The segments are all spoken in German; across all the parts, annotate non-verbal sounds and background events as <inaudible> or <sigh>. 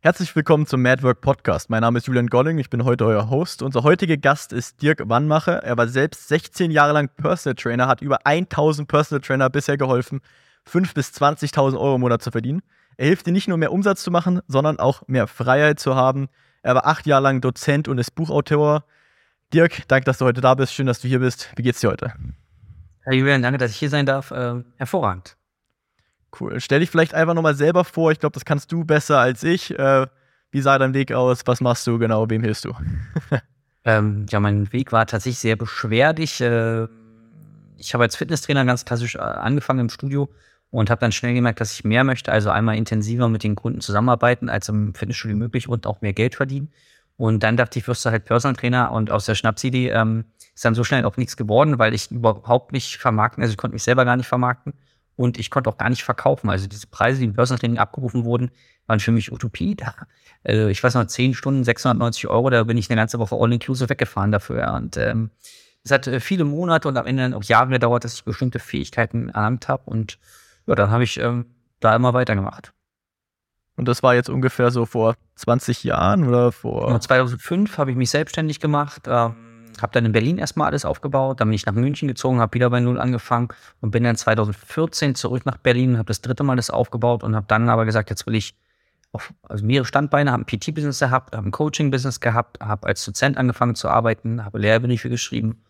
Herzlich willkommen zum Madwork Podcast. Mein Name ist Julian Golling, ich bin heute euer Host. Unser heutiger Gast ist Dirk Wannmacher. Er war selbst 16 Jahre lang Personal Trainer, hat über 1000 Personal Trainer bisher geholfen, 5.000 bis 20.000 Euro im Monat zu verdienen. Er hilft dir nicht nur mehr Umsatz zu machen, sondern auch mehr Freiheit zu haben. Er war acht Jahre lang Dozent und ist Buchautor. Dirk, danke, dass du heute da bist. Schön, dass du hier bist. Wie geht's dir heute? Herr Julian, danke, dass ich hier sein darf. Äh, hervorragend. Cool. Stell dich vielleicht einfach nochmal selber vor. Ich glaube, das kannst du besser als ich. Äh, wie sah dein Weg aus? Was machst du genau? Wem hilfst du? <laughs> ähm, ja, mein Weg war tatsächlich sehr beschwerlich. Äh, ich habe als Fitnesstrainer ganz klassisch äh, angefangen im Studio und habe dann schnell gemerkt, dass ich mehr möchte. Also einmal intensiver mit den Kunden zusammenarbeiten, als im Fitnessstudio möglich und auch mehr Geld verdienen. Und dann dachte ich, wirst du halt Personal Trainer und aus der Schnapsidee ähm, ist dann so schnell auch nichts geworden, weil ich überhaupt nicht vermarkten, also ich konnte mich selber gar nicht vermarkten und ich konnte auch gar nicht verkaufen. Also diese Preise, die im Börsentraining abgerufen wurden, waren für mich Utopie. <laughs> Da, also ich weiß noch, 10 Stunden, 690 Euro, da bin ich eine ganze Woche all-inclusive weggefahren dafür. Und ähm, es hat äh, viele Monate und am Ende dann auch Jahre gedauert, dass ich bestimmte Fähigkeiten erlangt habe. Und ja, dann habe ich ähm, da immer weitergemacht. Und das war jetzt ungefähr so vor 20 Jahren oder vor? 2005 habe ich mich selbstständig gemacht. Ähm, habe dann in Berlin erstmal alles aufgebaut, dann bin ich nach München gezogen, habe wieder bei Null angefangen und bin dann 2014 zurück nach Berlin, habe das dritte Mal das aufgebaut und habe dann aber gesagt, jetzt will ich auf also mehrere Standbeine, habe ein PT-Business gehabt, habe ein Coaching-Business gehabt, habe als Dozent angefangen zu arbeiten, habe Lehrbriefe geschrieben.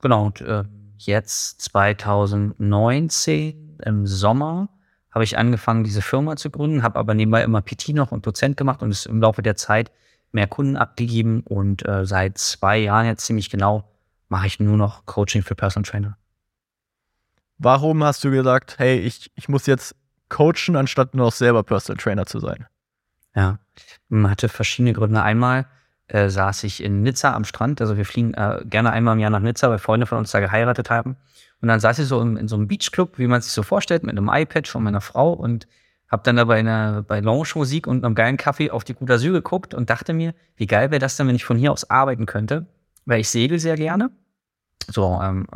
Genau, und äh, jetzt 2019 im Sommer habe ich angefangen, diese Firma zu gründen, habe aber nebenbei immer PT noch und Dozent gemacht und es im Laufe der Zeit mehr Kunden abgegeben und äh, seit zwei Jahren jetzt ziemlich genau mache ich nur noch Coaching für Personal Trainer. Warum hast du gesagt, hey, ich, ich muss jetzt coachen, anstatt nur noch selber Personal Trainer zu sein? Ja, man hatte verschiedene Gründe. Einmal äh, saß ich in Nizza am Strand, also wir fliegen äh, gerne einmal im Jahr nach Nizza, weil Freunde von uns da geheiratet haben. Und dann saß ich so in, in so einem Beachclub, wie man sich so vorstellt, mit einem iPad von meiner Frau und hab dann dabei einer, bei Lounge-Musik und einem geilen Kaffee auf die Côte d'Azur geguckt und dachte mir, wie geil wäre das denn, wenn ich von hier aus arbeiten könnte? Weil ich segel sehr gerne. So, ähm,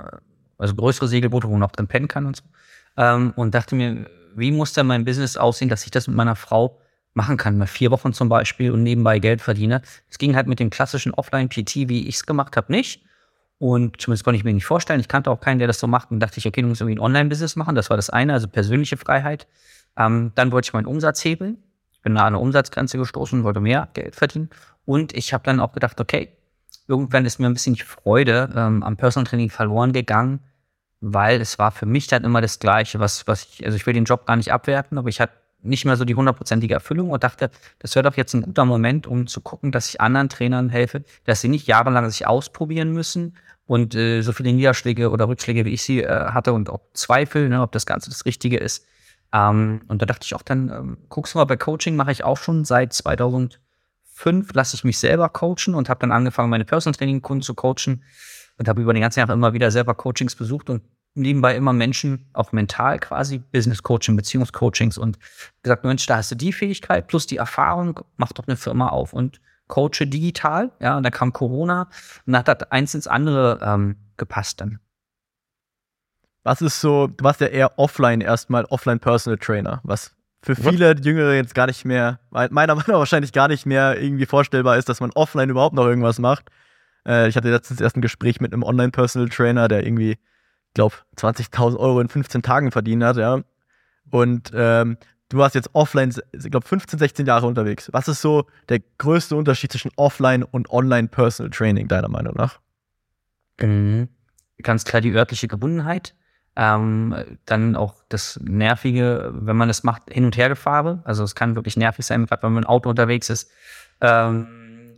also größere Segelboote, wo man auch drin pennen kann und so. Ähm, und dachte mir, wie muss denn mein Business aussehen, dass ich das mit meiner Frau machen kann, mal vier Wochen zum Beispiel und nebenbei Geld verdiene. Es ging halt mit dem klassischen Offline-PT, wie ich es gemacht habe, nicht. Und zumindest konnte ich mir nicht vorstellen. Ich kannte auch keinen, der das so macht. Und dachte ich, okay, du musst irgendwie ein Online-Business machen. Das war das eine, also persönliche Freiheit. Ähm, dann wollte ich meinen Umsatz hebeln. Ich bin da an eine Umsatzgrenze gestoßen, wollte mehr Geld verdienen. Und ich habe dann auch gedacht, okay, irgendwann ist mir ein bisschen die Freude ähm, am Personal Training verloren gegangen, weil es war für mich dann immer das Gleiche, was, was ich, also ich will den Job gar nicht abwerten, aber ich hatte nicht mehr so die hundertprozentige Erfüllung und dachte, das wäre doch jetzt ein guter Moment, um zu gucken, dass ich anderen Trainern helfe, dass sie nicht jahrelang sich ausprobieren müssen und äh, so viele Niederschläge oder Rückschläge, wie ich sie äh, hatte und auch Zweifel, ne, ob das Ganze das Richtige ist, ähm, und da dachte ich auch dann, ähm, guckst du mal, bei Coaching mache ich auch schon seit 2005, lasse ich mich selber coachen und habe dann angefangen, meine Personal Training Kunden zu coachen und habe über die ganzen Jahre immer wieder selber Coachings besucht und nebenbei immer Menschen, auch mental quasi, Business Coaching, Beziehungscoachings und gesagt, Mensch, da hast du die Fähigkeit plus die Erfahrung, mach doch eine Firma auf und coache digital. Ja, und dann kam Corona und dann hat das eins ins andere ähm, gepasst dann. Was ist so, du warst ja eher offline erstmal, offline Personal Trainer, was für viele Jüngere jetzt gar nicht mehr, meiner <laughs> Meinung nach wahrscheinlich gar nicht mehr irgendwie vorstellbar ist, dass man offline überhaupt noch irgendwas macht. Äh, ich hatte letztens erst ein Gespräch mit einem Online Personal Trainer, der irgendwie, ich glaube, 20.000 Euro in 15 Tagen verdient hat, ja. Und ähm, du warst jetzt offline, ich glaube, 15, 16 Jahre unterwegs. Was ist so der größte Unterschied zwischen offline und online Personal Training, deiner Meinung nach? Mhm. Ganz klar die örtliche Gebundenheit. Ähm, dann auch das Nervige, wenn man das macht, hin und her gefahre. Also es kann wirklich nervig sein, gerade wenn man im Auto unterwegs ist. Ähm,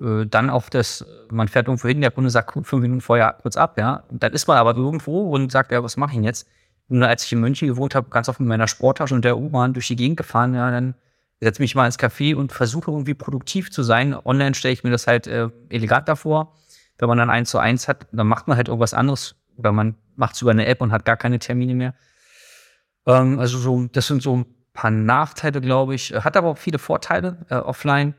äh, dann auch das, man fährt irgendwo hin, der Kunde sagt fünf Minuten vorher kurz ab, ja. Und dann ist man aber irgendwo und sagt, ja, was mache ich denn jetzt? Und als ich in München gewohnt habe, ganz oft mit meiner Sporttasche und der U-Bahn durch die Gegend gefahren, ja, dann setze mich mal ins Café und versuche irgendwie produktiv zu sein. Online stelle ich mir das halt äh, elegant davor. Wenn man dann eins zu eins hat, dann macht man halt irgendwas anderes oder man macht es über eine App und hat gar keine Termine mehr. Ähm, also so, das sind so ein paar Nachteile, glaube ich. Hat aber auch viele Vorteile äh, offline.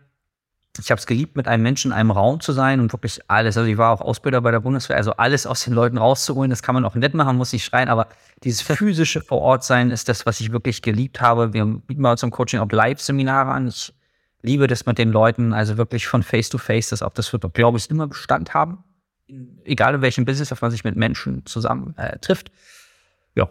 Ich habe es geliebt, mit einem Menschen in einem Raum zu sein und wirklich alles. Also ich war auch Ausbilder bei der Bundeswehr, also alles aus den Leuten rauszuholen. Das kann man auch nett machen, muss nicht schreien, aber dieses <laughs> physische vor Ort sein ist das, was ich wirklich geliebt habe. Wir bieten bei uns im Coaching auch Live-Seminare an. Ich liebe das mit den Leuten, also wirklich von Face to Face, das auch, das wird, glaube ich, immer Bestand haben. Egal in welchem Business, auf man sich mit Menschen zusammen äh, trifft. Ja.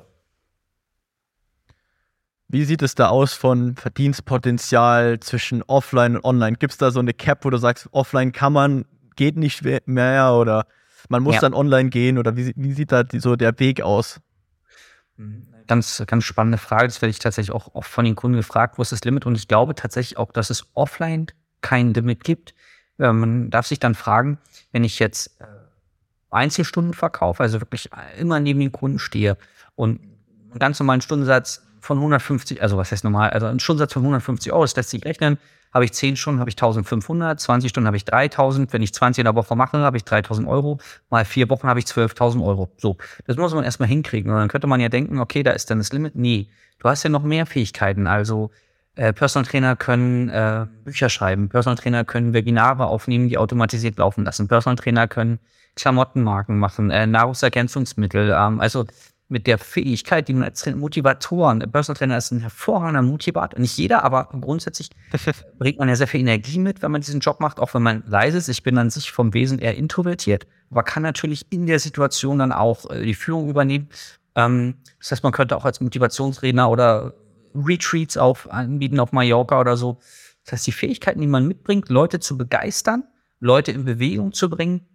Wie sieht es da aus von Verdienstpotenzial zwischen Offline und Online? Gibt es da so eine Cap, wo du sagst, Offline kann man, geht nicht mehr oder man muss ja. dann online gehen oder wie, wie sieht da die, so der Weg aus? Ganz, ganz spannende Frage. Das werde ich tatsächlich auch oft von den Kunden gefragt, wo ist das Limit? Und ich glaube tatsächlich auch, dass es offline kein Limit gibt. Äh, man darf sich dann fragen, wenn ich jetzt äh, Einzelstunden verkaufe, also wirklich immer neben den Kunden stehe und einen ganz normalen Stundensatz von 150, also was heißt normal, also einen Stundensatz von 150 Euro, das lässt sich rechnen, habe ich 10 Stunden, habe ich 1500, 20 Stunden habe ich 3000, wenn ich 20 in der Woche mache, habe ich 3000 Euro, mal vier Wochen habe ich 12.000 Euro. So, das muss man erstmal hinkriegen. Und dann könnte man ja denken, okay, da ist dann das Limit. Nee, du hast ja noch mehr Fähigkeiten. Also äh, Personal Trainer können äh, Bücher schreiben, Personal Trainer können Webinare aufnehmen, die automatisiert laufen lassen, Personal Trainer können Klamottenmarken machen, äh, Nahrungsergänzungsmittel. Ähm, also mit der Fähigkeit, die man als Motivatoren, Personal Trainer ist ein hervorragender Motivator. Nicht jeder, aber grundsätzlich <laughs> bringt man ja sehr viel Energie mit, wenn man diesen Job macht, auch wenn man leise ist. Ich bin an sich vom Wesen eher introvertiert, aber kann natürlich in der Situation dann auch äh, die Führung übernehmen. Ähm, das heißt, man könnte auch als Motivationsredner oder Retreats auf, anbieten auf Mallorca oder so. Das heißt, die Fähigkeiten, die man mitbringt, Leute zu begeistern, Leute in Bewegung zu bringen,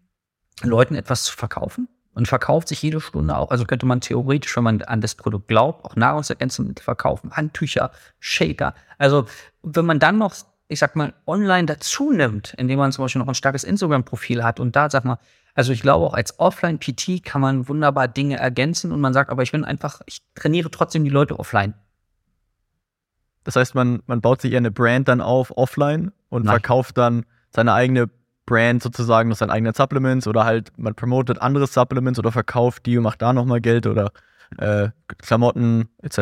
Leuten etwas zu verkaufen, und verkauft sich jede Stunde auch. Also könnte man theoretisch, wenn man an das Produkt glaubt, auch Nahrungsergänzungsmittel verkaufen, Handtücher, Shaker. Also wenn man dann noch, ich sag mal, online dazu nimmt, indem man zum Beispiel noch ein starkes Instagram-Profil hat und da, sag mal, also ich glaube auch als Offline-PT kann man wunderbar Dinge ergänzen und man sagt, aber ich bin einfach, ich trainiere trotzdem die Leute offline. Das heißt, man, man baut sich eher eine Brand dann auf offline und Nein. verkauft dann seine eigene Brand sozusagen noch seine eigenen Supplements oder halt man promotet andere Supplements oder verkauft die und macht da nochmal Geld oder äh, Klamotten etc.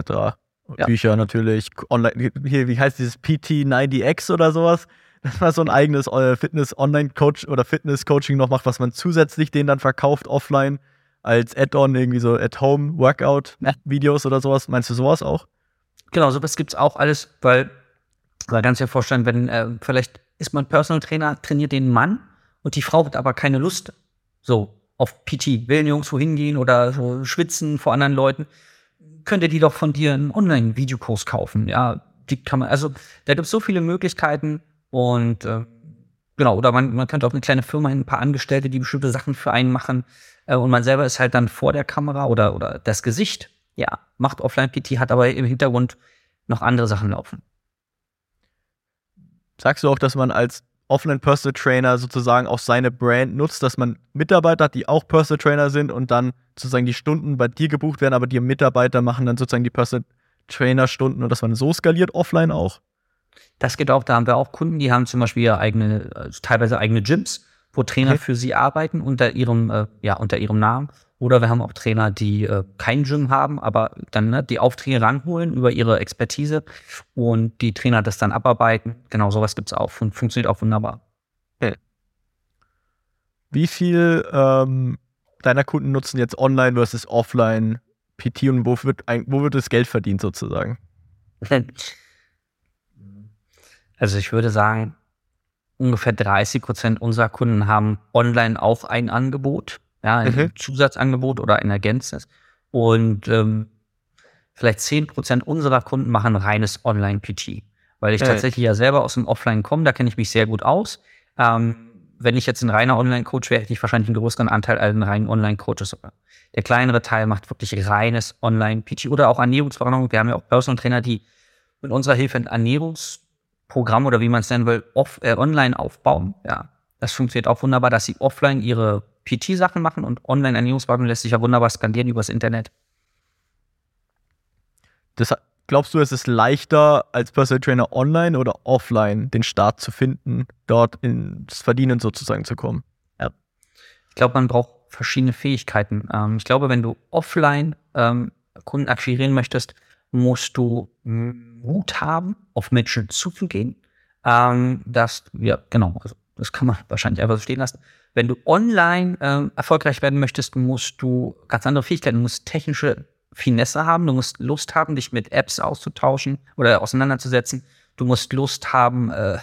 Ja. Bücher natürlich, online, hier, wie heißt dieses PT90X oder sowas? <laughs> Dass man so ein eigenes äh, Fitness-Online-Coach oder Fitness-Coaching noch macht, was man zusätzlich denen dann verkauft offline als Add-on, irgendwie so At-Home-Workout-Videos oder sowas. Meinst du sowas auch? Genau, sowas gibt es auch alles, weil man kann sich ja vorstellen, wenn äh, vielleicht ist man Personal Trainer, trainiert den Mann und die Frau hat aber keine Lust so auf PT, will nirgendwo hingehen oder so schwitzen vor anderen Leuten, könnte die doch von dir einen Online-Videokurs kaufen. Ja, die kann man, also da gibt es so viele Möglichkeiten und äh, genau, oder man, man könnte auch eine kleine Firma ein paar Angestellte, die bestimmte Sachen für einen machen äh, und man selber ist halt dann vor der Kamera oder, oder das Gesicht, ja, macht Offline-PT, hat aber im Hintergrund noch andere Sachen laufen. Sagst du auch, dass man als Offline Personal Trainer sozusagen auch seine Brand nutzt, dass man Mitarbeiter hat, die auch Personal Trainer sind und dann sozusagen die Stunden bei dir gebucht werden, aber die Mitarbeiter machen dann sozusagen die Personal Trainer Stunden und dass man so skaliert offline auch? Das geht auch, da haben wir auch Kunden, die haben zum Beispiel ja eigene, also teilweise eigene Gyms, wo Trainer okay. für sie arbeiten unter ihrem, äh, ja, unter ihrem Namen oder wir haben auch Trainer, die äh, kein Gym haben, aber dann ne, die Aufträge ranholen über ihre Expertise und die Trainer das dann abarbeiten. Genau, sowas gibt es auch und funktioniert auch wunderbar. Okay. Wie viel ähm, deiner Kunden nutzen jetzt online versus offline PT und wo wird, wo wird das Geld verdient sozusagen? <laughs> Also ich würde sagen, ungefähr 30 Prozent unserer Kunden haben online auch ein Angebot ja, ein mhm. Zusatzangebot oder ein ergänzendes. Und ähm, vielleicht zehn Prozent unserer Kunden machen reines Online-PT. Weil ich äh. tatsächlich ja selber aus dem Offline komme, da kenne ich mich sehr gut aus. Ähm, wenn ich jetzt ein reiner Online-Coach wäre, hätte ich wahrscheinlich einen größeren Anteil als einen reinen Online-Coach. Der kleinere Teil macht wirklich reines Online-PT oder auch Ernährungsberatung. Wir haben ja auch Personal Trainer, die mit unserer Hilfe ein Ernährungsprogramm oder wie man es nennen will, off, äh, online aufbauen. Ja, das funktioniert auch wunderbar, dass sie offline ihre PT-Sachen machen und Online-Ernährungsberatung lässt sich ja wunderbar skalieren übers Internet. Das, glaubst du, es ist leichter als Personal Trainer online oder offline den Start zu finden, dort ins Verdienen sozusagen zu kommen? Ja. Ich glaube, man braucht verschiedene Fähigkeiten. Ähm, ich glaube, wenn du offline ähm, Kunden akquirieren möchtest, musst du Mut haben, auf Menschen zuzugehen. Ähm, dass, ja, genau, also das kann man wahrscheinlich einfach so stehen lassen. Wenn du online äh, erfolgreich werden möchtest, musst du ganz andere Fähigkeiten, du musst technische Finesse haben, du musst Lust haben, dich mit Apps auszutauschen oder auseinanderzusetzen. Du musst Lust haben, äh,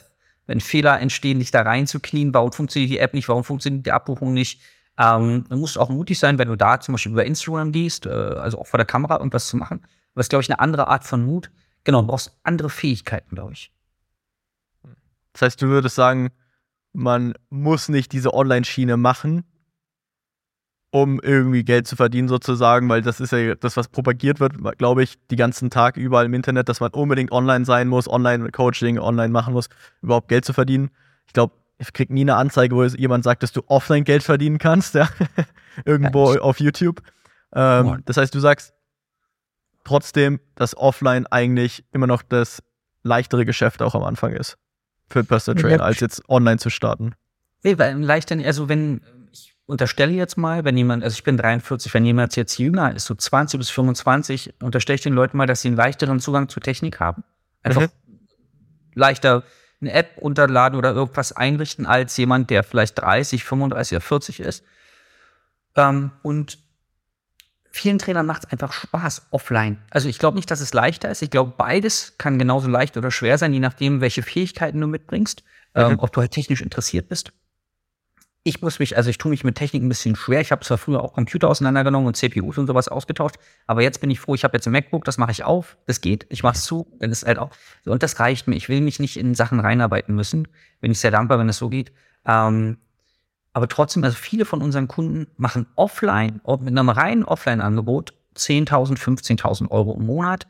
wenn Fehler entstehen, dich da reinzuknien, warum funktioniert die App nicht, warum funktioniert die Abbuchung nicht. Ähm, du musst auch mutig sein, wenn du da zum Beispiel über Instagram gehst, äh, also auch vor der Kamera irgendwas zu machen. Das ist, glaube ich, eine andere Art von Mut. Genau, du brauchst andere Fähigkeiten, glaube ich. Das heißt, du würdest sagen, man muss nicht diese Online-Schiene machen, um irgendwie Geld zu verdienen sozusagen, weil das ist ja das, was propagiert wird, glaube ich, die ganzen Tag überall im Internet, dass man unbedingt online sein muss, online-Coaching, online machen muss, überhaupt Geld zu verdienen. Ich glaube, ich krieg nie eine Anzeige, wo jemand sagt, dass du offline Geld verdienen kannst, ja, <laughs> irgendwo ja, auf YouTube. Ähm, das heißt, du sagst trotzdem, dass offline eigentlich immer noch das leichtere Geschäft auch am Anfang ist für Personal Trainer, als jetzt online zu starten. Nee, weil leichter, also wenn, ich unterstelle jetzt mal, wenn jemand, also ich bin 43, wenn jemand jetzt jünger ist, so 20 bis 25, unterstelle ich den Leuten mal, dass sie einen leichteren Zugang zur Technik haben. Einfach mhm. leichter eine App runterladen oder irgendwas einrichten als jemand, der vielleicht 30, 35 oder 40 ist. Ähm, und vielen Trainern macht es einfach Spaß offline. Also ich glaube nicht, dass es leichter ist. Ich glaube, beides kann genauso leicht oder schwer sein, je nachdem, welche Fähigkeiten du mitbringst, ähm, mhm. ob du halt technisch interessiert bist. Ich muss mich, also ich tue mich mit Technik ein bisschen schwer. Ich habe zwar früher auch Computer auseinandergenommen und CPUs und sowas ausgetauscht, aber jetzt bin ich froh, ich habe jetzt ein MacBook, das mache ich auf, das geht, ich mache es zu, dann ist halt auch. Und das reicht mir. Ich will mich nicht in Sachen reinarbeiten müssen. Bin ich sehr dankbar, wenn es so geht. Ähm, aber trotzdem, also viele von unseren Kunden machen offline, mit einem reinen Offline-Angebot 10.000, 15.000 Euro im Monat.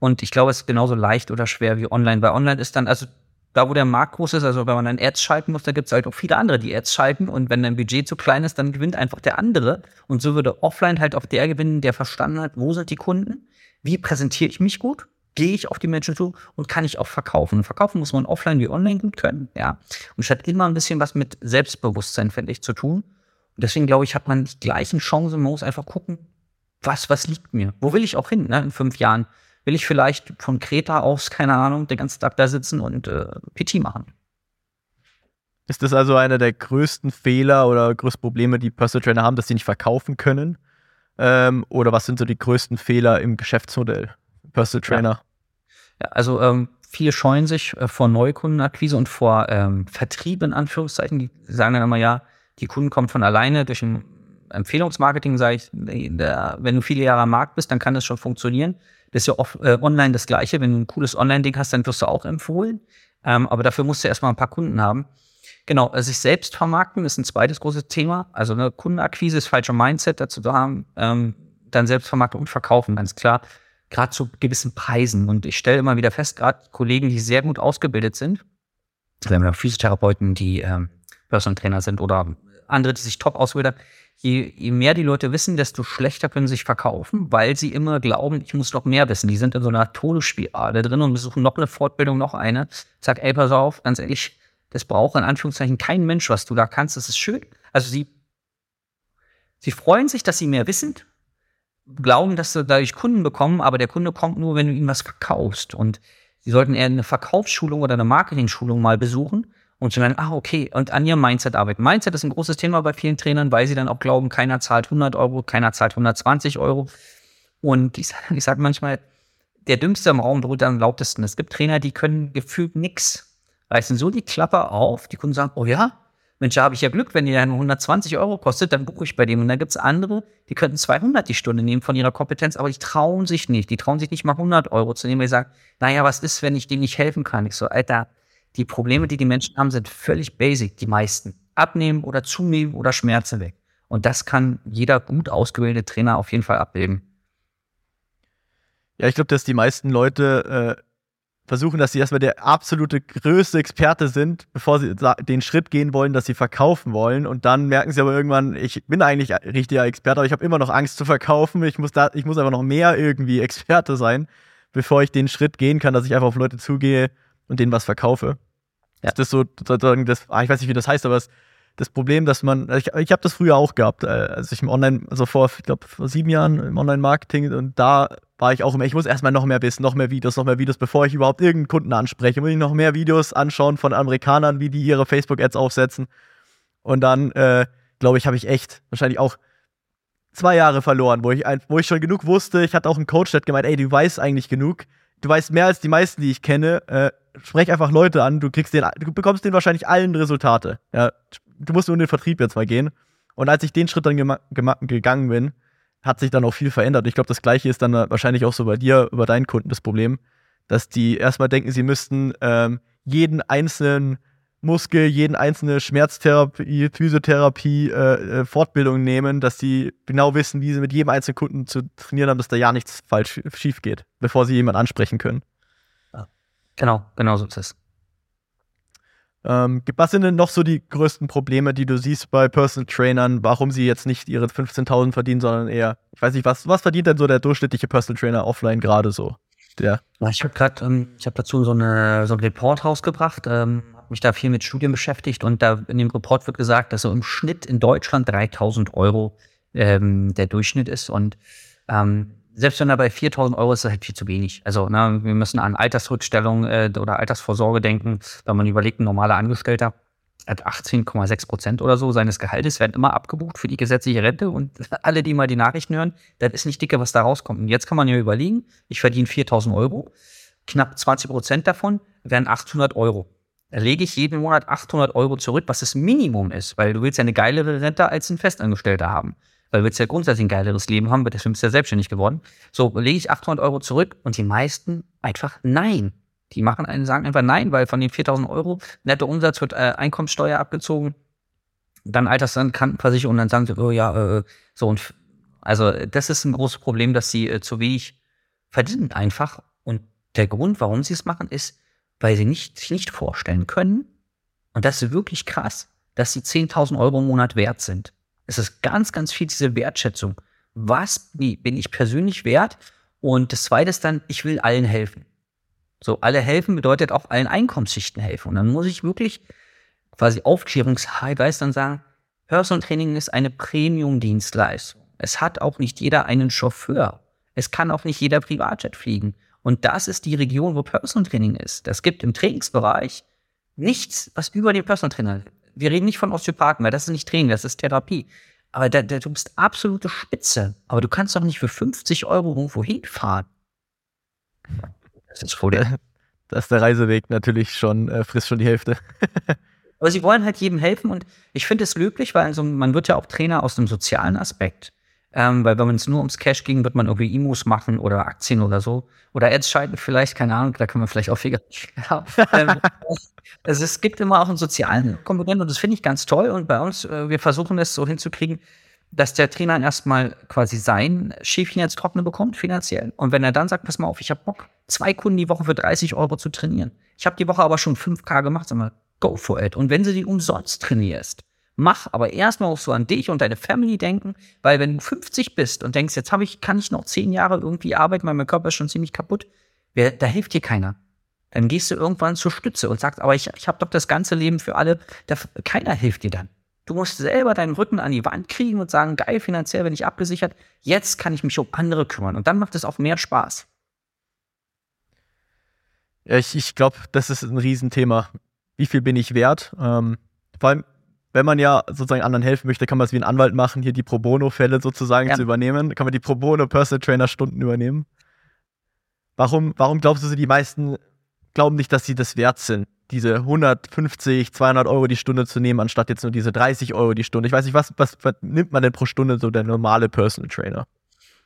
Und ich glaube, es ist genauso leicht oder schwer wie online. Weil online ist dann, also da, wo der Markt groß ist, also wenn man dann Ads schalten muss, da gibt es halt auch viele andere, die Ads schalten. Und wenn dein Budget zu klein ist, dann gewinnt einfach der andere. Und so würde offline halt auch der gewinnen, der verstanden hat, wo sind die Kunden? Wie präsentiere ich mich gut? Gehe ich auf die Menschen zu und kann ich auch verkaufen. Und verkaufen muss man offline wie online gut können, ja. Und es hat immer ein bisschen was mit Selbstbewusstsein, finde ich, zu tun. Und deswegen glaube ich, hat man die gleichen Chancen. Man muss einfach gucken, was, was liegt mir? Wo will ich auch hin, ne, in fünf Jahren? Will ich vielleicht von Kreta aus, keine Ahnung, den ganzen Tag da sitzen und äh, PT machen? Ist das also einer der größten Fehler oder größten Probleme, die Personal Trainer haben, dass sie nicht verkaufen können? Ähm, oder was sind so die größten Fehler im Geschäftsmodell? Personal Trainer. Ja, ja also ähm, viele scheuen sich äh, vor Neukundenakquise und vor ähm, Vertrieb in Anführungszeichen. Die sagen dann immer, ja, die Kunden kommen von alleine durch ein Empfehlungsmarketing, sage ich, der, wenn du viele Jahre am Markt bist, dann kann das schon funktionieren. Das ist ja off, äh, online das Gleiche. Wenn du ein cooles Online-Ding hast, dann wirst du auch empfohlen. Ähm, aber dafür musst du erstmal ein paar Kunden haben. Genau, also sich selbst vermarkten ist ein zweites großes Thema. Also eine Kundenakquise ist falscher Mindset dazu zu haben. Ähm, dann selbst vermarkten und verkaufen, ganz klar gerade zu gewissen Preisen. Und ich stelle immer wieder fest, gerade Kollegen, die sehr gut ausgebildet sind, wir haben ja Physiotherapeuten, die ähm, Personal Trainer sind oder andere, die sich top ausbilden, je, je mehr die Leute wissen, desto schlechter können sie sich verkaufen, weil sie immer glauben, ich muss noch mehr wissen. Die sind in so einer Todesspirale drin und besuchen noch eine Fortbildung, noch eine. Sag, ey, pass auf, ganz ehrlich, das braucht in Anführungszeichen kein Mensch, was du da kannst. Das ist schön. Also sie, sie freuen sich, dass sie mehr wissen, glauben, dass sie dadurch Kunden bekommen, aber der Kunde kommt nur, wenn du ihm was verkaufst. Und sie sollten eher eine Verkaufsschulung oder eine Marketing-Schulung mal besuchen und zu merken, ah, okay, und an ihrem Mindset arbeiten. Mindset ist ein großes Thema bei vielen Trainern, weil sie dann auch glauben, keiner zahlt 100 Euro, keiner zahlt 120 Euro. Und ich, ich sage manchmal, der Dümmste im Raum droht am lautesten. Es gibt Trainer, die können gefühlt nix. Reißen so die Klappe auf, die Kunden sagen, oh ja, Mensch, da habe ich ja Glück, wenn die dann 120 Euro kostet, dann buche ich bei dem. Und dann gibt es andere, die könnten 200 die Stunde nehmen von ihrer Kompetenz, aber die trauen sich nicht. Die trauen sich nicht mal 100 Euro zu nehmen, weil sie sagen, naja, was ist, wenn ich dem nicht helfen kann? Ich so, Alter, die Probleme, die die Menschen haben, sind völlig basic, die meisten. Abnehmen oder zunehmen oder Schmerzen weg. Und das kann jeder gut ausgebildete Trainer auf jeden Fall abbilden. Ja, ich glaube, dass die meisten Leute äh, versuchen, dass sie erstmal der absolute größte Experte sind, bevor sie den Schritt gehen wollen, dass sie verkaufen wollen. Und dann merken sie aber irgendwann, ich bin eigentlich richtiger Experte, aber ich habe immer noch Angst zu verkaufen. Ich muss, da, ich muss aber noch mehr irgendwie Experte sein, bevor ich den Schritt gehen kann, dass ich einfach auf Leute zugehe und denen was verkaufe. Ja. Ist das so, sozusagen, das, ah, ich weiß nicht, wie das heißt, aber es, das Problem, dass man, ich, ich habe das früher auch gehabt, äh, als ich im Online, also vor, ich glaube, vor sieben Jahren im Online-Marketing und da war ich auch immer, ich muss erstmal noch mehr wissen, noch mehr Videos, noch mehr Videos, bevor ich überhaupt irgendeinen Kunden anspreche. Muss ich noch mehr Videos anschauen von Amerikanern, wie die ihre Facebook-Ads aufsetzen. Und dann, äh, glaube ich, habe ich echt wahrscheinlich auch zwei Jahre verloren, wo ich, wo ich schon genug wusste. Ich hatte auch einen Coach, der hat gemeint, ey, du weißt eigentlich genug. du weißt mehr als die meisten, die ich kenne. Äh, sprech einfach Leute an, du kriegst den, du bekommst den wahrscheinlich allen Resultate. Ja, du musst nur in den Vertrieb jetzt mal gehen. Und als ich den Schritt dann gegangen bin, hat sich dann auch viel verändert. Ich glaube, das gleiche ist dann wahrscheinlich auch so bei dir, über deinen Kunden das Problem, dass die erstmal denken, sie müssten ähm, jeden einzelnen Muskel, jeden einzelne Schmerztherapie, Physiotherapie, äh, äh, Fortbildung nehmen, dass sie genau wissen, wie sie mit jedem einzelnen Kunden zu trainieren haben, dass da ja nichts falsch schief geht, bevor sie jemanden ansprechen können. Genau, genau so ist es. Ähm, was sind denn noch so die größten Probleme, die du siehst bei Personal Trainern, warum sie jetzt nicht ihre 15.000 verdienen, sondern eher, ich weiß nicht, was, was verdient denn so der durchschnittliche Personal Trainer offline gerade so? Der? Ich habe gerade, ähm, ich habe dazu so, eine, so einen Report rausgebracht, ähm, habe mich da viel mit Studien beschäftigt und da in dem Report wird gesagt, dass so im Schnitt in Deutschland 3.000 Euro ähm, der Durchschnitt ist und ähm, selbst wenn er bei 4000 Euro ist, ist das halt viel zu wenig. Also, ne, wir müssen an Altersrückstellung äh, oder Altersvorsorge denken. Wenn man überlegt, ein normaler Angestellter hat 18,6 Prozent oder so seines Gehaltes werden immer abgebucht für die gesetzliche Rente und <laughs> alle, die mal die Nachrichten hören, das ist nicht dicke, was da rauskommt. Und jetzt kann man ja überlegen, ich verdiene 4000 Euro, knapp 20 Prozent davon wären 800 Euro. Da lege ich jeden Monat 800 Euro zurück, was das Minimum ist, weil du willst ja eine geilere Rente als ein Festangestellter haben weil wir jetzt ja grundsätzlich ein geileres Leben haben, deswegen bist du ja selbstständig geworden. So, lege ich 800 Euro zurück und die meisten einfach nein. Die machen einen, sagen einfach nein, weil von den 4000 Euro netto Umsatz wird äh, Einkommenssteuer abgezogen, dann Alterskrankenversicherung und dann sagen sie, oh ja, äh, so und also das ist ein großes Problem, dass sie äh, zu wenig verdienen einfach. Und der Grund, warum sie es machen, ist, weil sie nicht, sich nicht vorstellen können, und das ist wirklich krass, dass sie 10.000 Euro im Monat wert sind. Es ist ganz, ganz viel diese Wertschätzung. Was bin ich persönlich wert? Und das zweite ist dann, ich will allen helfen. So, alle helfen bedeutet auch allen Einkommensschichten helfen. Und dann muss ich wirklich quasi Aufklärungshighlights dann sagen, Personal Training ist eine Premium-Dienstleistung. Es hat auch nicht jeder einen Chauffeur. Es kann auch nicht jeder Privatjet fliegen. Und das ist die Region, wo Personal Training ist. Das gibt im Trainingsbereich nichts, was über den Personal Trainer wir reden nicht von Osteopathen, weil das ist nicht Training, das ist Therapie. Aber da, da, du bist absolute Spitze. Aber du kannst doch nicht für 50 Euro irgendwo hinfahren. Das ist voll der. Das ist der Reiseweg natürlich schon, äh, frisst schon die Hälfte. <laughs> Aber sie wollen halt jedem helfen und ich finde es löblich, weil also man wird ja auch Trainer aus dem sozialen Aspekt. Ähm, weil wenn es nur ums Cash ging, wird man irgendwie Imus machen oder Aktien oder so. Oder Ads schalten vielleicht, keine Ahnung, da können wir vielleicht auch viel. <laughs> Ja, ähm, also es gibt immer auch einen sozialen Komponenten und das finde ich ganz toll. Und bei uns, äh, wir versuchen es so hinzukriegen, dass der Trainer erstmal quasi sein Schäfchen jetzt trockene bekommt, finanziell. Und wenn er dann sagt, pass mal auf, ich habe Bock, zwei Kunden die Woche für 30 Euro zu trainieren. Ich habe die Woche aber schon 5K gemacht, sag mal, go for it. Und wenn du die umsonst trainierst, Mach aber erstmal auch so an dich und deine Family denken, weil wenn du 50 bist und denkst, jetzt habe ich, kann ich noch zehn Jahre irgendwie arbeiten, weil mein Körper ist schon ziemlich kaputt, wer, da hilft dir keiner. Dann gehst du irgendwann zur Stütze und sagst, aber ich, ich habe doch das ganze Leben für alle, da, keiner hilft dir dann. Du musst selber deinen Rücken an die Wand kriegen und sagen, geil, finanziell bin ich abgesichert, jetzt kann ich mich um andere kümmern. Und dann macht es auch mehr Spaß. Ja, ich, ich glaube, das ist ein Riesenthema. Wie viel bin ich wert? Ähm, vor allem, wenn man ja sozusagen anderen helfen möchte, kann man es wie ein Anwalt machen, hier die Pro Bono-Fälle sozusagen ja. zu übernehmen. Kann man die Pro Bono Personal Trainer Stunden übernehmen. Warum, warum glaubst du, die meisten glauben nicht, dass sie das wert sind, diese 150, 200 Euro die Stunde zu nehmen, anstatt jetzt nur diese 30 Euro die Stunde? Ich weiß nicht, was, was, was nimmt man denn pro Stunde so der normale Personal Trainer?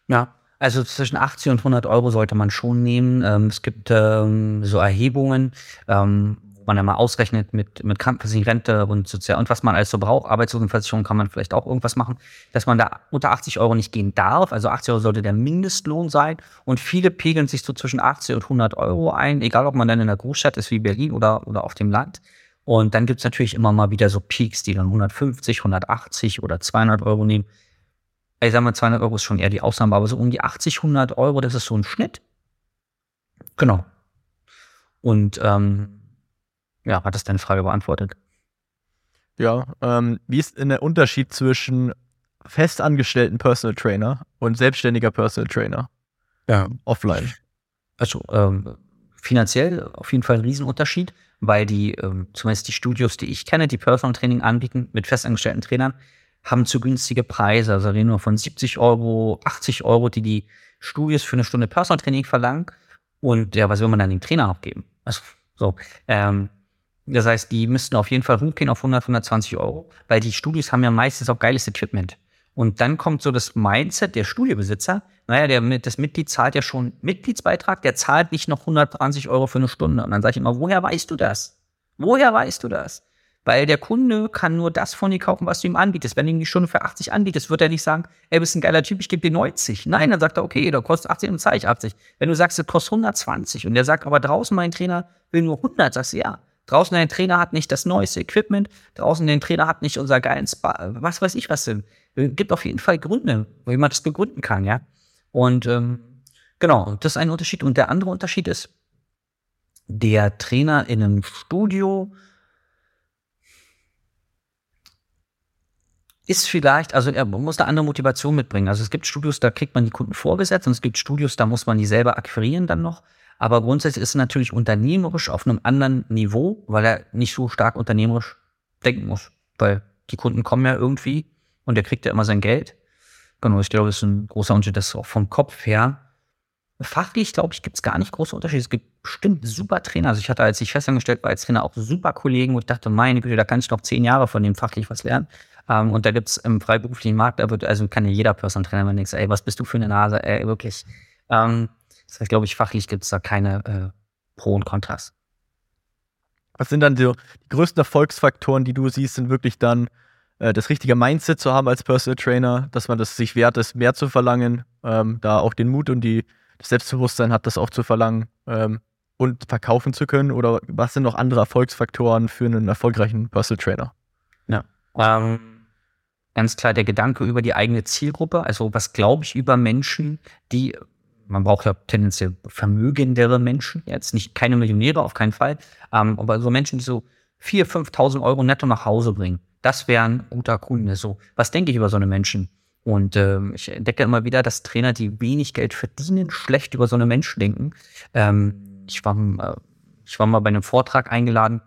Ja, also zwischen 80 und 100 Euro sollte man schon nehmen. Ähm, es gibt ähm, so Erhebungen, ähm, man ja mal ausrechnet mit, mit Krankenversicherung, Rente und sozial und was man alles so braucht. Arbeitslosenversicherung kann man vielleicht auch irgendwas machen, dass man da unter 80 Euro nicht gehen darf. Also 80 Euro sollte der Mindestlohn sein und viele pegeln sich so zwischen 80 und 100 Euro ein, egal ob man dann in der Großstadt ist wie Berlin oder, oder auf dem Land. Und dann gibt's natürlich immer mal wieder so Peaks, die dann 150, 180 oder 200 Euro nehmen. Ich sag mal, 200 Euro ist schon eher die Ausnahme, aber so um die 80, 100 Euro, das ist so ein Schnitt. Genau. Und ähm, ja, hat das deine Frage beantwortet? Ja, ähm, wie ist denn der Unterschied zwischen festangestellten Personal Trainer und selbstständiger Personal Trainer? Ja. Offline. Also ähm, finanziell auf jeden Fall ein Riesenunterschied, weil die, ähm, zumindest die Studios, die ich kenne, die Personal Training anbieten mit festangestellten Trainern, haben zu günstige Preise. Also reden wir von 70 Euro, 80 Euro, die die Studios für eine Stunde Personal Training verlangen. Und ja, was will man dann dem Trainer noch geben? Also, so, ähm, das heißt, die müssten auf jeden Fall hochgehen auf 100, 120 Euro, weil die Studios haben ja meistens auch geiles Equipment. Und dann kommt so das Mindset der Studiobesitzer, naja, der, das Mitglied zahlt ja schon Mitgliedsbeitrag, der zahlt nicht noch 120 Euro für eine Stunde. Und dann sage ich immer, woher weißt du das? Woher weißt du das? Weil der Kunde kann nur das von dir kaufen, was du ihm anbietest. Wenn du ihm die Stunde für 80 anbietest, wird er nicht sagen, ey, bist ein geiler Typ, ich gebe dir 90. Nein, dann sagt er, okay, da kostet 80, dann zahle ich 80. Wenn du sagst, das kostet 120 und der sagt, aber draußen mein Trainer will nur 100, sagst du, ja. Draußen dein Trainer hat nicht das neueste Equipment, draußen den Trainer hat nicht unser geilen Spa, was weiß ich was denn. Gibt auf jeden Fall Gründe, wie man das begründen kann, ja. Und ähm, genau, das ist ein Unterschied. Und der andere Unterschied ist, der Trainer in einem Studio ist vielleicht, also er muss eine andere Motivation mitbringen. Also es gibt Studios, da kriegt man die Kunden vorgesetzt und es gibt Studios, da muss man die selber akquirieren dann noch. Aber grundsätzlich ist er natürlich unternehmerisch auf einem anderen Niveau, weil er nicht so stark unternehmerisch denken muss. Weil die Kunden kommen ja irgendwie und er kriegt ja immer sein Geld. Genau, ich glaube, das ist ein großer Unterschied, das ist auch vom Kopf her. Fachlich, glaube ich, gibt es gar nicht große Unterschiede. Es gibt bestimmt super Trainer. Also ich hatte, als ich festangestellt war als Trainer, auch super Kollegen, wo ich dachte, meine Güte, da kann ich noch zehn Jahre von dem fachlich was lernen. Ähm, und da gibt es im freiberuflichen Markt, da wird, also kann ja jeder Personal Trainer, wenn du denkst, ey, was bist du für eine Nase, ey, wirklich. Ähm, das heißt, glaube ich, fachlich gibt es da keine äh, Pro und Kontras. Was sind dann so die größten Erfolgsfaktoren, die du siehst, sind wirklich dann äh, das richtige Mindset zu haben als Personal Trainer, dass man das sich wert ist, mehr zu verlangen, ähm, da auch den Mut und die, das Selbstbewusstsein hat, das auch zu verlangen ähm, und verkaufen zu können? Oder was sind noch andere Erfolgsfaktoren für einen erfolgreichen Personal Trainer? Ja. Ähm, ganz klar der Gedanke über die eigene Zielgruppe. Also was glaube ich über Menschen, die man braucht ja tendenziell vermögendere Menschen, jetzt nicht keine Millionäre, auf keinen Fall, ähm, aber so Menschen, die so 4.000, 5.000 Euro netto nach Hause bringen. Das wäre ein guter Kunde. So, was denke ich über so eine Menschen? Und ähm, ich entdecke immer wieder, dass Trainer, die wenig Geld verdienen, schlecht über so eine Menschen denken. Ähm, ich, war, äh, ich war mal bei einem Vortrag eingeladen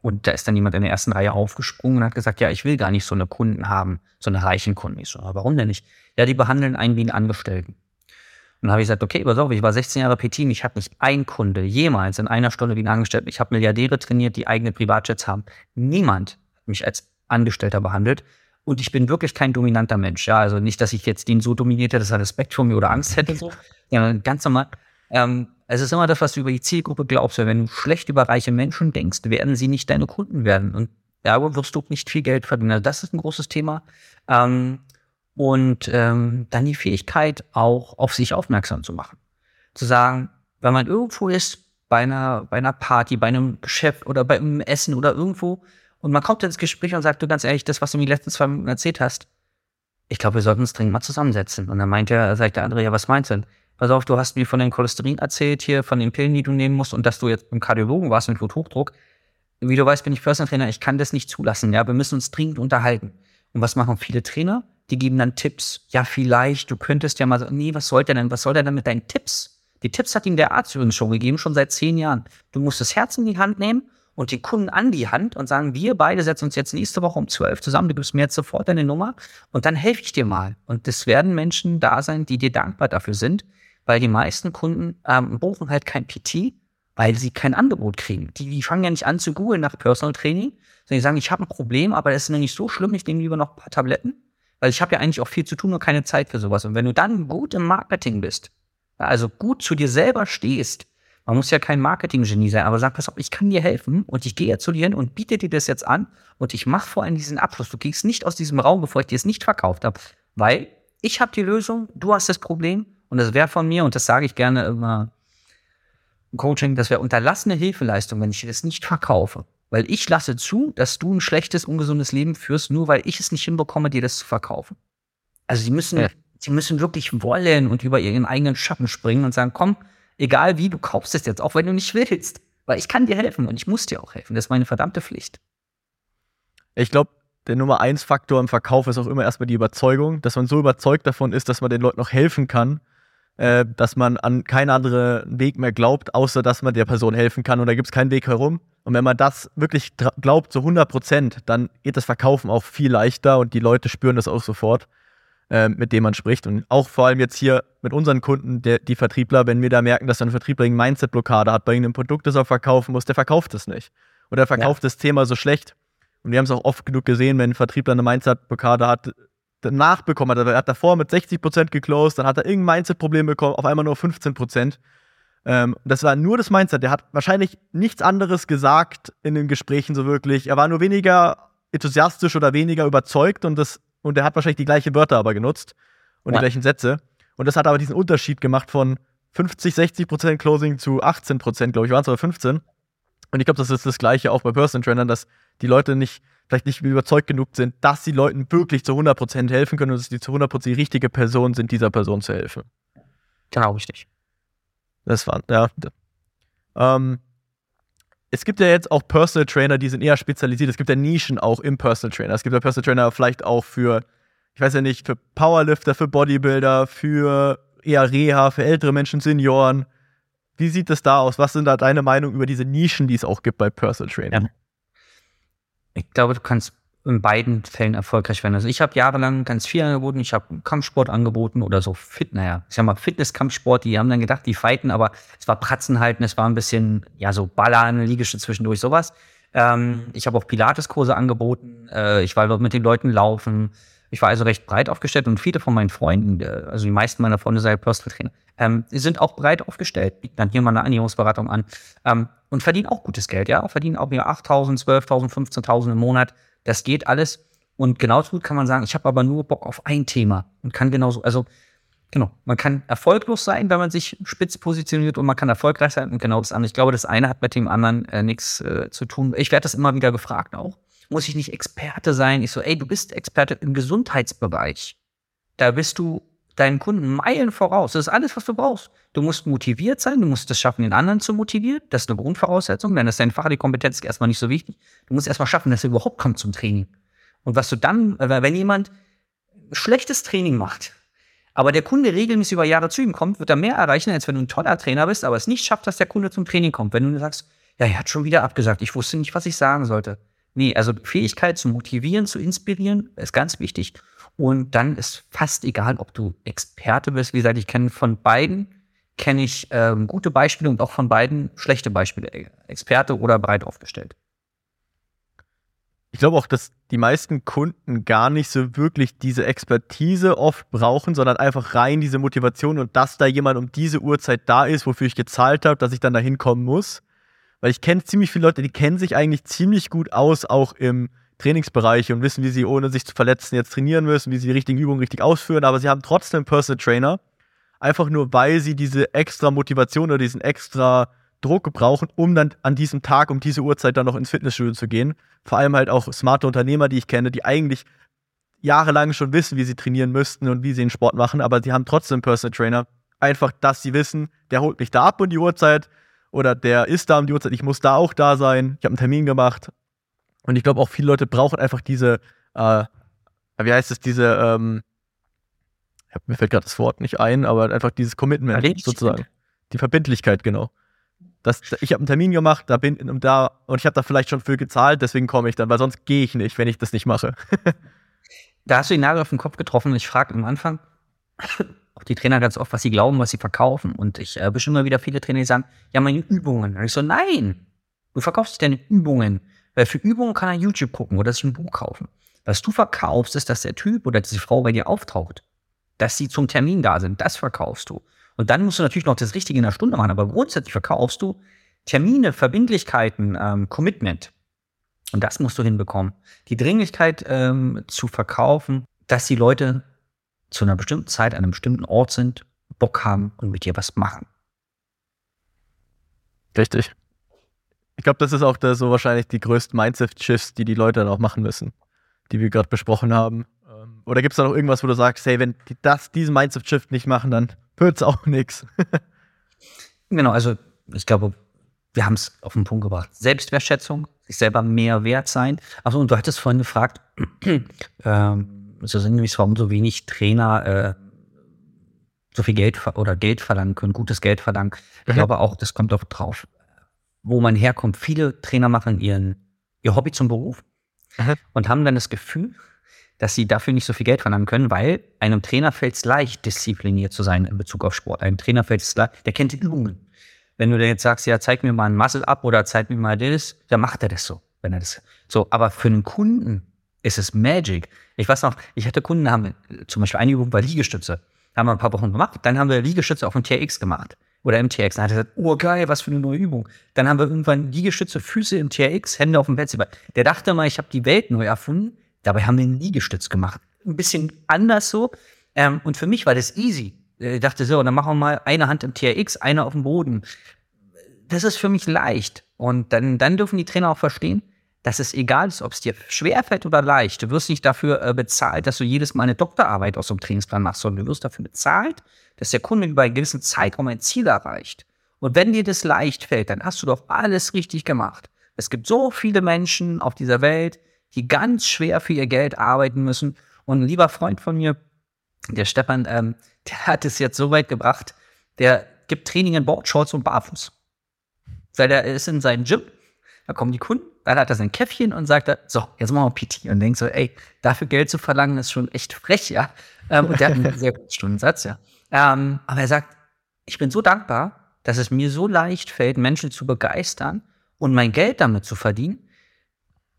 und da ist dann jemand in der ersten Reihe aufgesprungen und hat gesagt, ja, ich will gar nicht so eine Kunden haben, so eine reichen Kunden. Ich so, warum denn nicht? Ja, die behandeln einen wie einen Angestellten. Dann habe ich gesagt, okay, pass auf, ich war 16 Jahre PT, ich habe nicht ein Kunde jemals in einer Stunde wie einen Angestellten. Ich habe Milliardäre trainiert, die eigene Privatjets haben. Niemand mich als Angestellter behandelt. Und ich bin wirklich kein dominanter Mensch. Ja, also nicht, dass ich jetzt den so dominierte, dass er Respekt vor mir oder Angst hätte. So. Ja, ganz normal. Ähm, es ist immer das, was du über die Zielgruppe glaubst. Wenn du schlecht über reiche Menschen denkst, werden sie nicht deine Kunden werden. Und darüber wirst du nicht viel Geld verdienen. Also das ist ein großes Thema. Ähm, und ähm, dann die Fähigkeit, auch auf sich aufmerksam zu machen. Zu sagen, wenn man irgendwo ist, bei einer, bei einer Party, bei einem Geschäft oder bei einem Essen oder irgendwo, und man kommt ins Gespräch und sagt, du ganz ehrlich, das, was du mir die letzten zwei Minuten erzählt hast, ich glaube, wir sollten uns dringend mal zusammensetzen. Und dann meint er, sagt der andere, ja, was meinst du denn? Pass auf, du hast mir von den Cholesterin erzählt hier, von den Pillen, die du nehmen musst und dass du jetzt beim Kardiologen warst mit Bluthochdruck. Wie du weißt, bin ich Personal Trainer, ich kann das nicht zulassen. Ja, wir müssen uns dringend unterhalten. Und was machen viele Trainer? Die geben dann Tipps. Ja, vielleicht, du könntest ja mal sagen, nee, was soll der denn, was soll der denn mit deinen Tipps? Die Tipps hat ihm der Arzt übrigens schon gegeben, schon seit zehn Jahren. Du musst das Herz in die Hand nehmen und die Kunden an die Hand und sagen, wir beide setzen uns jetzt nächste Woche um zwölf zusammen, du gibst mir jetzt sofort deine Nummer und dann helfe ich dir mal. Und es werden Menschen da sein, die dir dankbar dafür sind, weil die meisten Kunden ähm, buchen halt kein PT, weil sie kein Angebot kriegen. Die, die fangen ja nicht an zu googeln nach Personal Training, sondern die sagen, ich habe ein Problem, aber das ist noch nicht so schlimm, ich nehme lieber noch ein paar Tabletten, weil ich habe ja eigentlich auch viel zu tun und keine Zeit für sowas. Und wenn du dann gut im Marketing bist, also gut zu dir selber stehst, man muss ja kein Marketing-Genie sein, aber sag, pass auf, ich kann dir helfen und ich gehe jetzt zu dir hin und biete dir das jetzt an und ich mache vor allem diesen Abschluss. Du gehst nicht aus diesem Raum, bevor ich dir es nicht verkauft habe, weil ich habe die Lösung, du hast das Problem und das wäre von mir, und das sage ich gerne immer im Coaching, das wäre unterlassene Hilfeleistung, wenn ich dir das nicht verkaufe. Weil ich lasse zu, dass du ein schlechtes, ungesundes Leben führst, nur weil ich es nicht hinbekomme, dir das zu verkaufen. Also sie müssen, ja. sie müssen wirklich wollen und über ihren eigenen Schatten springen und sagen, komm, egal wie, du kaufst es jetzt, auch wenn du nicht willst. Weil ich kann dir helfen und ich muss dir auch helfen. Das ist meine verdammte Pflicht. Ich glaube, der Nummer eins Faktor im Verkauf ist auch immer erstmal die Überzeugung, dass man so überzeugt davon ist, dass man den Leuten noch helfen kann, äh, dass man an keinen anderen Weg mehr glaubt, außer dass man der Person helfen kann und da gibt es keinen Weg herum. Und wenn man das wirklich glaubt, zu 100 Prozent, dann geht das Verkaufen auch viel leichter und die Leute spüren das auch sofort. äh, mit dem man spricht. Und auch vor allem jetzt hier mit unseren Kunden, der, die Vertriebler, wenn wir da merken, dass ein Vertriebler eine Mindset-Blockade hat bei irgendeinem Produkt, das er verkaufen muss, der verkauft es nicht. Oder er verkauft ja. das Thema so schlecht. Und wir haben es auch oft genug gesehen, wenn ein Vertriebler eine Mindset-Blockade hat, nachbekommen hat. Er hat davor mit 60% geclosed, dann hat er irgendein Mindset-Problem bekommen, auf einmal nur 15%. Ähm, das war nur das Mindset. Der hat wahrscheinlich nichts anderes gesagt in den Gesprächen so wirklich. Er war nur weniger enthusiastisch oder weniger überzeugt und das und er hat wahrscheinlich die gleichen Wörter aber genutzt und ja. die gleichen Sätze. Und das hat aber diesen Unterschied gemacht von 50, 60 Prozent Closing zu 18 Prozent, glaube ich, waren es aber 15. Und ich glaube, das ist das Gleiche auch bei Personal Trainern, dass die Leute nicht, vielleicht nicht überzeugt genug sind, dass die Leuten wirklich zu 100 Prozent helfen können und dass die zu 100 Prozent die richtige Person sind, dieser Person zu helfen. Genau, richtig. Das war, ja. Ähm, es gibt ja jetzt auch Personal Trainer, die sind eher spezialisiert. Es gibt ja Nischen auch im Personal Trainer. Es gibt ja Personal Trainer vielleicht auch für, ich weiß ja nicht, für Powerlifter, für Bodybuilder, für eher Reha, für ältere Menschen, Senioren. Wie sieht es da aus? Was sind da deine Meinung über diese Nischen, die es auch gibt bei Personal Training? Ja. Ich glaube, du kannst in beiden Fällen erfolgreich werden. Also ich habe jahrelang ganz viel angeboten. Ich habe Kampfsport angeboten oder so Fit, naja, ich sag mal Fitness-Kampfsport. Die haben dann gedacht, die fighten, aber es war Pratzen halten, es war ein bisschen, ja, so Ballern, Liegestütze zwischendurch, sowas. Ähm, ich habe auch Pilates-Kurse angeboten. Äh, ich war dort mit den Leuten laufen. Ich war also recht breit aufgestellt und viele von meinen Freunden, äh, also die meisten meiner Freunde sind Personal Trainer, ähm, sind auch breit aufgestellt, bieten dann hier mal eine Ernährungsberatung an ähm, und verdienen auch gutes Geld, ja, verdienen auch mir 8.000, 12.000, 15.000 im Monat das geht alles. Und genauso gut kann man sagen, ich habe aber nur Bock auf ein Thema und kann genauso, also genau, man kann erfolglos sein, wenn man sich spitz positioniert und man kann erfolgreich sein und genau das andere. Ich glaube, das eine hat mit dem anderen äh, nichts äh, zu tun. Ich werde das immer wieder gefragt auch. Muss ich nicht Experte sein? Ich so, ey, du bist Experte im Gesundheitsbereich. Da bist du deinen Kunden Meilen voraus. Das ist alles, was du brauchst. Du musst motiviert sein, du musst es schaffen, den anderen zu motivieren. Das ist eine Grundvoraussetzung, denn das ist deine fachliche Kompetenz erstmal nicht so wichtig. Du musst erstmal schaffen, dass er überhaupt kommt zum Training. Und was du dann, äh, wenn jemand schlechtes Training macht, aber der Kunde regelmäßig über Jahre zu ihm kommt, wird er mehr erreichen, als wenn du ein toller Trainer bist, aber es nicht schafft, dass der Kunde zum Training kommt. Wenn du sagst, ja, er hat schon wieder abgesagt, ich wusste nicht, was ich sagen sollte. Nee, also Fähigkeit zu motivieren, zu inspirieren, ist ganz wichtig. Und dann ist fast egal, ob du Experte bist. Wie gesagt, ich kenne von beiden, kenne ich ähm, gute Beispiele und auch von beiden schlechte Beispiele. Experte oder breit aufgestellt. Ich glaube auch, dass die meisten Kunden gar nicht so wirklich diese Expertise oft brauchen, sondern einfach rein diese Motivation und dass da jemand um diese Uhrzeit da ist, wofür ich gezahlt habe, dass ich dann da hinkommen muss. Weil ich kenne ziemlich viele Leute, die kennen sich eigentlich ziemlich gut aus, auch im Trainingsbereiche und wissen, wie sie ohne sich zu verletzen jetzt trainieren müssen, wie sie die richtigen Übungen richtig ausführen, aber sie haben trotzdem Personal Trainer, einfach nur weil sie diese extra Motivation oder diesen extra Druck brauchen, um dann an diesem Tag, um diese Uhrzeit dann noch ins Fitnessstudio zu gehen. Vor allem halt auch smarte Unternehmer, die ich kenne, die eigentlich jahrelang schon wissen, wie sie trainieren müssten und wie sie den Sport machen, aber sie haben trotzdem Personal Trainer. Einfach, dass sie wissen, der holt mich da ab um die Uhrzeit oder der ist da um die Uhrzeit, ich muss da auch da sein. Ich habe einen Termin gemacht, und ich glaube auch viele Leute brauchen einfach diese, äh, wie heißt es, diese, ähm, mir fällt gerade das Wort nicht ein, aber einfach dieses Commitment sozusagen. Die Verbindlichkeit, genau. Das, ich habe einen Termin gemacht, da bin und da und ich habe da vielleicht schon für gezahlt, deswegen komme ich dann, weil sonst gehe ich nicht, wenn ich das nicht mache. <laughs> da hast du den Nagel auf den Kopf getroffen. Ich frage am Anfang <coughs> auch die Trainer ganz oft, was sie glauben, was sie verkaufen. Und ich äh, bestimmt immer wieder viele Trainer, die sagen, ja, meine Übungen. Und ich so, nein, du verkaufst deine Übungen. Weil für Übungen kann er YouTube gucken oder sich ein Buch kaufen. Was du verkaufst, ist, dass der Typ oder diese Frau bei dir auftaucht. Dass sie zum Termin da sind. Das verkaufst du. Und dann musst du natürlich noch das Richtige in der Stunde machen. Aber grundsätzlich verkaufst du Termine, Verbindlichkeiten, ähm, Commitment. Und das musst du hinbekommen. Die Dringlichkeit ähm, zu verkaufen, dass die Leute zu einer bestimmten Zeit an einem bestimmten Ort sind, Bock haben und mit dir was machen. Richtig. Ich glaube, das ist auch der, so wahrscheinlich die größten Mindset-Shifts, die die Leute dann auch machen müssen, die wir gerade besprochen haben. Ähm, oder gibt es da noch irgendwas, wo du sagst, hey, wenn die das, diesen Mindset-Shift nicht machen, dann wird es auch nichts? <laughs> genau, also ich glaube, wir haben es auf den Punkt gebracht. Selbstwertschätzung, sich selber mehr wert sein. Achso, und du hattest vorhin gefragt, <clears throat> ähm, so sinngemäß, warum so wenig Trainer äh, so viel Geld oder Geld verlangen können, gutes Geld verlangen. Ich mhm. glaube auch, das kommt auch drauf wo man herkommt. Viele Trainer machen ihren, ihr Hobby zum Beruf Aha. und haben dann das Gefühl, dass sie dafür nicht so viel Geld verlangen können, weil einem Trainer fällt es leicht, diszipliniert zu sein in Bezug auf Sport. Einem Trainer fällt es leicht, der kennt die Übungen. Wenn du dir jetzt sagst, ja, zeig mir mal ein Muscle ab oder zeig mir mal das, dann macht er das so, wenn er das. So, aber für einen Kunden ist es Magic. Ich weiß noch, ich hatte Kunden, haben zum Beispiel eine Übung bei Liegestütze. Haben wir ein paar Wochen gemacht. Dann haben wir Liegestütze auf dem TRX gemacht. Oder MTX. Dann hat er gesagt, oh geil, was für eine neue Übung. Dann haben wir irgendwann Liegestütze, Füße im TRX, Hände auf dem Plätzchen. Der dachte mal, ich habe die Welt neu erfunden. Dabei haben wir einen Liegestütz gemacht. Ein bisschen anders so. Ähm, und für mich war das easy. Ich dachte so, dann machen wir mal eine Hand im TRX, eine auf dem Boden. Das ist für mich leicht. Und dann, dann dürfen die Trainer auch verstehen, dass es egal ist, ob es dir schwer fällt oder leicht. Du wirst nicht dafür äh, bezahlt, dass du jedes Mal eine Doktorarbeit aus einem Trainingsplan machst, sondern du wirst dafür bezahlt, dass der Kunde über einen gewissen Zeitraum ein Ziel erreicht. Und wenn dir das leicht fällt, dann hast du doch alles richtig gemacht. Es gibt so viele Menschen auf dieser Welt, die ganz schwer für ihr Geld arbeiten müssen. Und ein lieber Freund von mir, der Stefan, ähm, der hat es jetzt so weit gebracht, der gibt Training in Boardshorts und Barfuß. Weil der ist in seinem Gym, da kommen die Kunden, dann hat er sein Käffchen und sagt, so, jetzt machen wir PT. Und denkt so, ey, dafür Geld zu verlangen, ist schon echt frech, ja. Ähm, und der hat einen <laughs> sehr guten Stundensatz, ja. Ähm, aber er sagt, ich bin so dankbar, dass es mir so leicht fällt, Menschen zu begeistern und mein Geld damit zu verdienen.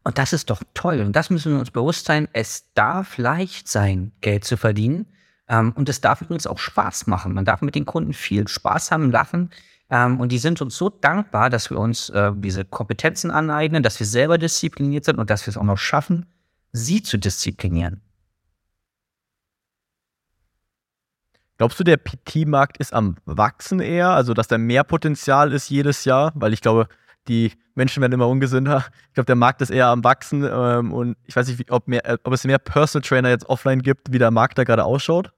Und das ist doch toll. Und das müssen wir uns bewusst sein. Es darf leicht sein, Geld zu verdienen. Ähm, und es darf übrigens auch Spaß machen. Man darf mit den Kunden viel Spaß haben, lachen. Ähm, und die sind uns so dankbar, dass wir uns äh, diese Kompetenzen aneignen, dass wir selber diszipliniert sind und dass wir es auch noch schaffen, sie zu disziplinieren. Glaubst du, der PT-Markt ist am Wachsen eher? Also, dass da mehr Potenzial ist jedes Jahr? Weil ich glaube, die Menschen werden immer ungesünder. Ich glaube, der Markt ist eher am Wachsen ähm, und ich weiß nicht, wie, ob, mehr, ob, es mehr Personal Trainer jetzt offline gibt, wie der Markt da gerade ausschaut.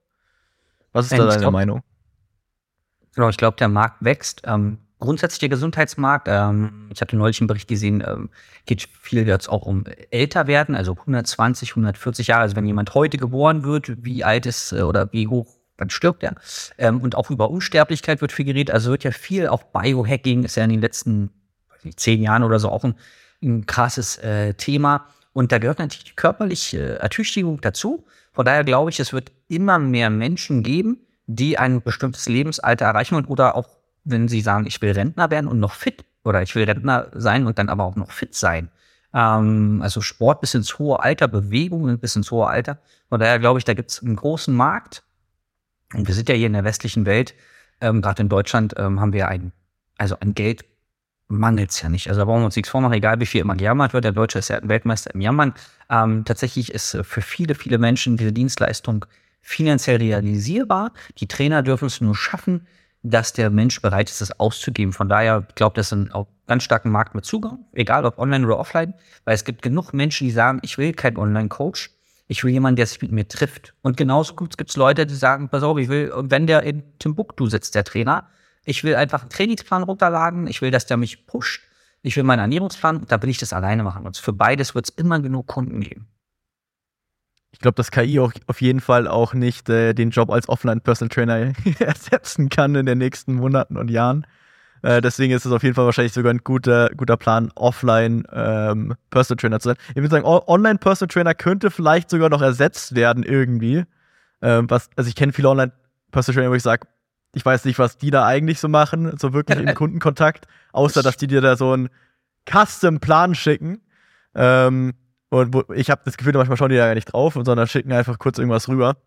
Was ist da deine glaub, Meinung? Genau, ich glaube, der Markt wächst. Ähm, grundsätzlich der Gesundheitsmarkt, ähm, ich hatte neulich einen Bericht gesehen, ähm, geht viel jetzt auch um älter werden, also 120, 140 Jahre. Also wenn jemand heute geboren wird, wie alt ist äh, oder wie hoch dann stirbt er. Ähm, und auch über Unsterblichkeit wird viel geredet. Also wird ja viel auch Biohacking, ist ja in den letzten nicht, zehn Jahren oder so auch ein, ein krasses äh, Thema. Und da gehört natürlich die körperliche Ertüchtigung dazu. Von daher glaube ich, es wird immer mehr Menschen geben, die ein bestimmtes Lebensalter erreichen und oder auch, wenn sie sagen, ich will Rentner werden und noch fit oder ich will Rentner sein und dann aber auch noch fit sein. Ähm, also Sport bis ins hohe Alter, Bewegung bis ins hohe Alter. Von daher glaube ich, da gibt es einen großen Markt. Und wir sind ja hier in der westlichen Welt, ähm, gerade in Deutschland ähm, haben wir ein, also an Geld mangelt es ja nicht. Also da brauchen wir uns nichts vormachen, egal wie viel immer gejammert wird. Der Deutsche ist ja ein Weltmeister im Jammern. Ähm, tatsächlich ist äh, für viele, viele Menschen diese Dienstleistung finanziell realisierbar. Die Trainer dürfen es nur schaffen, dass der Mensch bereit ist, es auszugeben. Von daher glaube das ist auch ganz starken Markt mit Zugang, egal ob online oder offline, weil es gibt genug Menschen, die sagen, ich will keinen Online-Coach, ich will jemanden, der sich mit mir trifft. Und genauso gibt es Leute, die sagen, pass auf, ich will, wenn der in Timbuktu sitzt, der Trainer, ich will einfach einen Trainingsplan runterladen, ich will, dass der mich pusht, ich will meinen Ernährungsplan, da will ich das alleine machen. Und für beides wird es immer genug Kunden geben ich glaube, dass KI auch auf jeden Fall auch nicht äh, den Job als Offline-Personal Trainer <laughs> ersetzen kann in den nächsten Monaten und Jahren. Äh, deswegen ist es auf jeden Fall wahrscheinlich sogar ein guter, guter Plan, offline ähm, Personal Trainer zu sein. Ich würde sagen, Online Personal Trainer könnte vielleicht sogar noch ersetzt werden irgendwie. Ähm, was, also ich kenne viele Online Personal Trainer, wo ich sage, ich weiß nicht, was die da eigentlich so machen, so wirklich im <laughs> Kundenkontakt, außer dass die dir da so einen Custom-Plan schicken. Ähm, und wo, ich habe das Gefühl, manchmal schauen die da gar nicht drauf, sondern schicken einfach kurz irgendwas rüber.